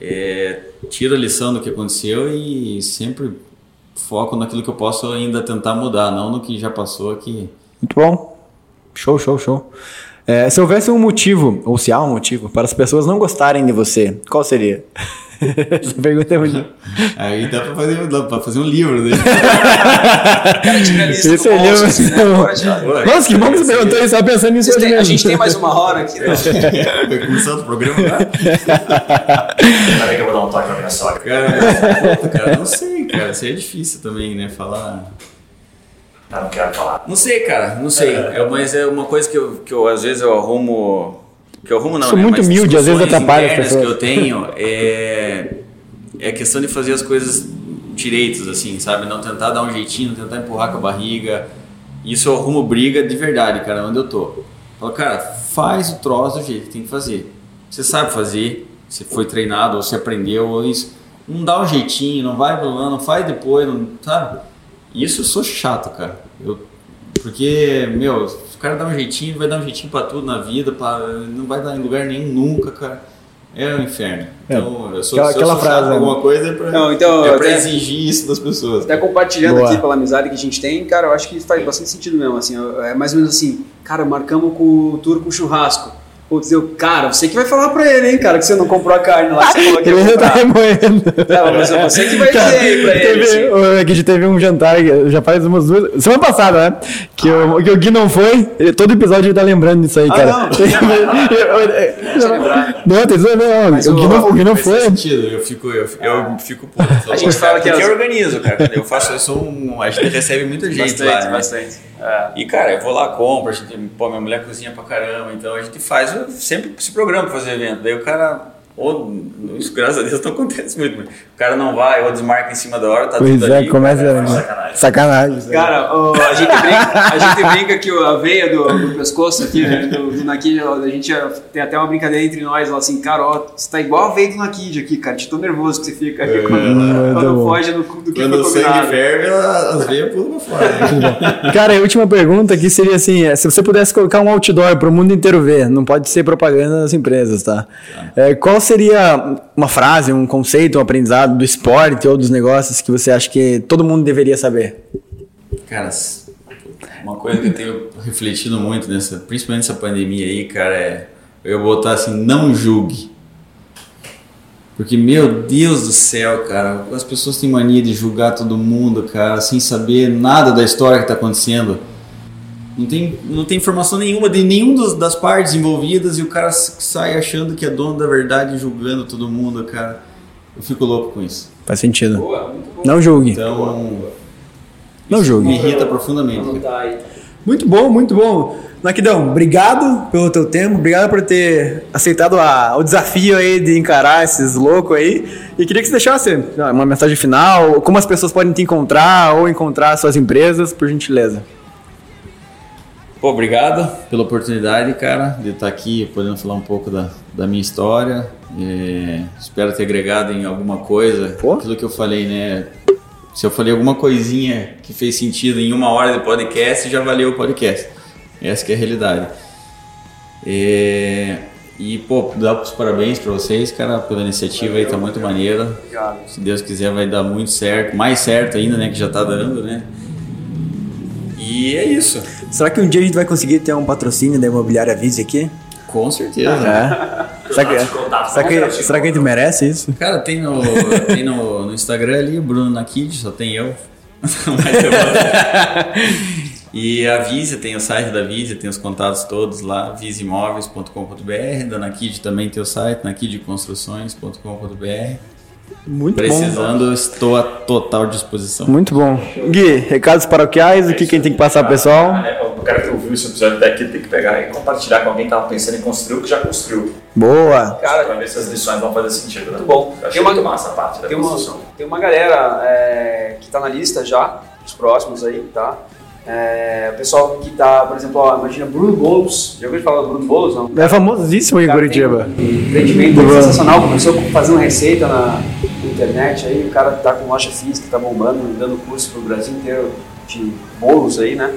É, tiro a lição do que aconteceu e sempre foco naquilo que eu posso ainda tentar mudar, não no que já passou que Muito bom. Show, show, show. É, se houvesse um motivo, ou se há um motivo, para as pessoas não gostarem de você, qual seria? Essa pergunta é muito. aí dá pra fazer, dá pra fazer um livro, né? Cara, tinha a lista Esse do é livro. assim, né? Já- Nossa, que bom que você perguntou isso, tava pensando nisso têm- a gente tem mais uma hora aqui, né? Vai começando o programa agora? Peraí que eu vou dar um toque pra minha sogra. Cara, cara, não sei, cara. Isso aí é difícil também, né? Falar. Ah, não quero falar. Não sei, cara, não sei. É, mas é uma coisa que eu, que eu às vezes eu arrumo. Que eu arrumo não, Sou né? muito Mas humilde, às vezes atrapalha as internas que pessoas. eu tenho é, é a questão de fazer as coisas direitos, assim, sabe? Não tentar dar um jeitinho, não tentar empurrar com a barriga. Isso eu arrumo briga de verdade, cara, onde eu tô. Falo, cara, faz o troço do jeito que tem que fazer. Você sabe fazer, você foi treinado, ou você aprendeu, ou isso. Não dá um jeitinho, não vai pro não faz depois, não, sabe? Isso eu sou chato, cara. Eu, porque, meu, o cara dá um jeitinho, vai dar um jeitinho pra tudo na vida, pra, não vai dar em lugar nenhum nunca, cara. É o inferno. Então, eu sou, Aquela- se eu aquela frase, né? alguma coisa, é pra, Não, então, é pra até- exigir isso das pessoas. Até compartilhando Boa. aqui pela amizade que a gente tem, cara, eu acho que faz bastante sentido mesmo, assim, é mais ou menos assim, cara, marcamos com o tour com churrasco. Putz, eu, cara, você que vai falar pra ele, hein, cara, que você não comprou a carne lá, que você falou que ia Ele tá remoendo. Não, mas é você que vai dizer aí pra ele, teve, assim. o- é que a gente teve um jantar, que já faz umas duas. Semana passada, né? Que, o, que o Gui não foi. ele- todo episódio ele tá lembrando disso aí, Ah, cara. não. Eu. Não, tem não, não. Mas o, Gui o- não, o Gui não Faz foi. sentido, eu fico, eu, eu fico puto. A gente fala que eu organizo, cara. Eu faço, eu sou um. A gente recebe muita gente Bastante, lá. né? bastante. É. E, cara, eu vou lá, compro, a gente, pô, minha mulher cozinha pra caramba, então a gente faz, sempre se programa pra fazer evento. Daí o cara, ou, isso, graças a Deus não acontece muito, mas o cara não vai, ou desmarca em cima da hora, tá Pois tudo é, ali. começa. cara, Sacanagem. Sacanagem. isso aí. Cara, o- a, gente brinca, a gente brinca que a veia do, do pescoço aqui, né, do, do Nakid, a gente tem até uma brincadeira entre nós, lá assim, cara, ó, você tá igual a veia do Nakid aqui, cara, de tão nervoso que você fica aqui quando, muito quando bom. foge do, do que Quando o sangue ferve, as veias pulam pra fora. né? Cara, a última pergunta aqui seria assim: é, se você pudesse colocar um outdoor para o mundo inteiro ver, não pode ser propaganda das empresas, tá? É, qual seria uma frase, um conceito, um aprendizado do esporte ou dos negócios que você acha que todo mundo deveria saber? Cara, uma coisa que eu tenho refletido muito nessa, principalmente nessa pandemia aí, cara, é eu botar assim, não julgue. Porque, meu Deus do céu, cara, as pessoas têm mania de julgar todo mundo, cara, sem saber nada da história que tá acontecendo. Não tem, não tem informação nenhuma de nenhum dos- das partes envolvidas e o cara sai achando que é dono da verdade e julgando todo mundo, cara. Eu fico louco com isso. Faz sentido. Boa. Não julgue. Então, Não me julgue. irrita profundamente. Muito bom, muito bom. Naquidão, obrigado pelo teu tempo, obrigado por ter aceitado a- o desafio aí de encarar esses loucos aí. E queria que você deixasse uma mensagem final, como as pessoas podem te encontrar ou encontrar suas empresas, por gentileza. Pô, obrigado pela oportunidade, cara, de estar aqui podendo falar um pouco da, da minha história. É, espero ter agregado em alguma coisa. Pô. Aquilo que eu falei, né? Se eu falei alguma coisinha que fez sentido em uma hora de podcast, já valeu o podcast. Essa que é a realidade. É, e, pô, dar os parabéns para vocês, cara, pela iniciativa aí, tá muito maneira. Obrigado. Se Deus quiser, vai dar muito certo. Mais certo ainda, né? Que já tá dando, né? E é isso. Será que um dia a gente vai conseguir ter um patrocínio da Imobiliária Vise aqui? Com certeza. É. Será que, será que, será que a gente merece isso? Cara, tem no, tem no, no Instagram ali, o Bruno Nakid, só tem eu. E a Visa, tem o site da Visa, tem os contatos todos lá, visimóveis.com.br. Da Nakid também tem o site, nakidconstruções.com.br. Muito bom. Precisando, estou à total disposição. Muito bom. Gui, recados paroquiais, o que quem tem que passar pro pessoal? Ah, é, O cara que ouviu esse episódio até aqui tem que pegar e compartilhar com alguém que estava pensando em construir o que já construiu. Boa. Cara, Pra ver se as lições vão fazer sentido. Né? Muito bom. Eu achei Tem uma- muito massa a parte da Tem uma, construção. tem uma galera é, que tá na lista já, os próximos aí, tá? É, o pessoal que tá, por exemplo, ó, imagina Bruno Boulos. Já ouviu falar do Bruno Boulos? Não? É famosíssimo em Curitiba. Um empreendimento Boa. sensacional, começou fazendo receita na, internet aí, o cara tá com loja física, tá bombando, dando curso pro Brasil inteiro de bolos aí, né?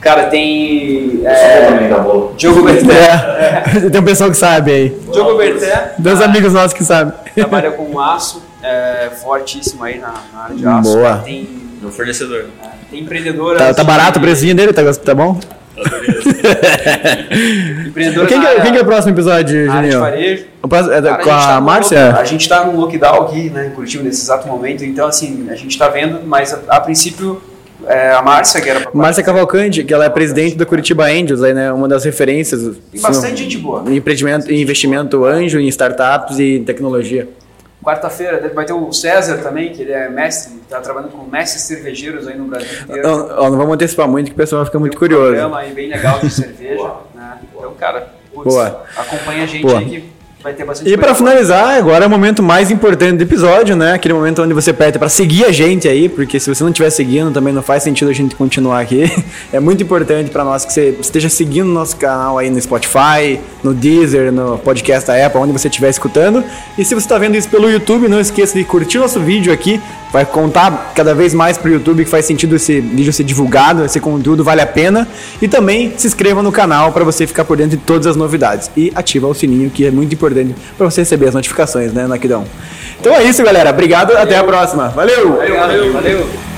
Cara, tem é, também da bola. Diogo Berté. É. Tem um pessoal que sabe aí. Diogo Berté. Dois amigos nossos que sabem. Trabalha com aço, é, fortíssimo aí na, na área de aço. Boa. Tem, Meu fornecedor. tem empreendedora. Tá, tá barato o precinho dele? Tá, tá bom? Empreendedora Quem que, é, área- quem que é o próximo episódio, Juninho? varejo. O próximo- é Cara, com tá a num Márcia? A gente tá num lockdown aqui, né, em Curitiba, nesse exato momento. Então, assim, a gente tá vendo, mas a, a princípio, é, a Márcia, que era pra Márcia Cavalcante, que ela é presidente do Curitiba Angels, aí, né? Uma das referências. Tem bastante gente boa. Em empreendimento, em investimento anjo, em startups e em tecnologia. Quarta-feira vai ter o César também, que ele é mestre, tá trabalhando com mestres cervejeiros aí no Brasil inteiro. Não, não vamos antecipar muito, que o pessoal vai ficar muito um curioso. programa aí bem legal de cerveja, né? Então, cara, putz, Boa. acompanha a gente Boa. aí que vai ter bastante E boa. finalizar, agora é o momento mais importante do episódio, né? Aquele momento onde você pede pra seguir a gente aí, porque se você não estiver seguindo, também não faz sentido a gente continuar aqui. É muito importante pra nós que você esteja seguindo o nosso canal aí no Spotify, no Deezer, no podcast da Apple, onde você estiver escutando. E se você está vendo isso pelo YouTube, não esqueça de curtir nosso vídeo aqui. Vai contar cada vez mais pro YouTube que faz sentido esse vídeo ser divulgado, esse conteúdo vale a pena. E também se inscreva no canal para você ficar por dentro de todas as novidades. E ativa o sininho, que é muito importante para você receber as notificações, né, Naquidão? Então é isso, galera. Obrigado, até a próxima. Valeu! Valeu, valeu. valeu.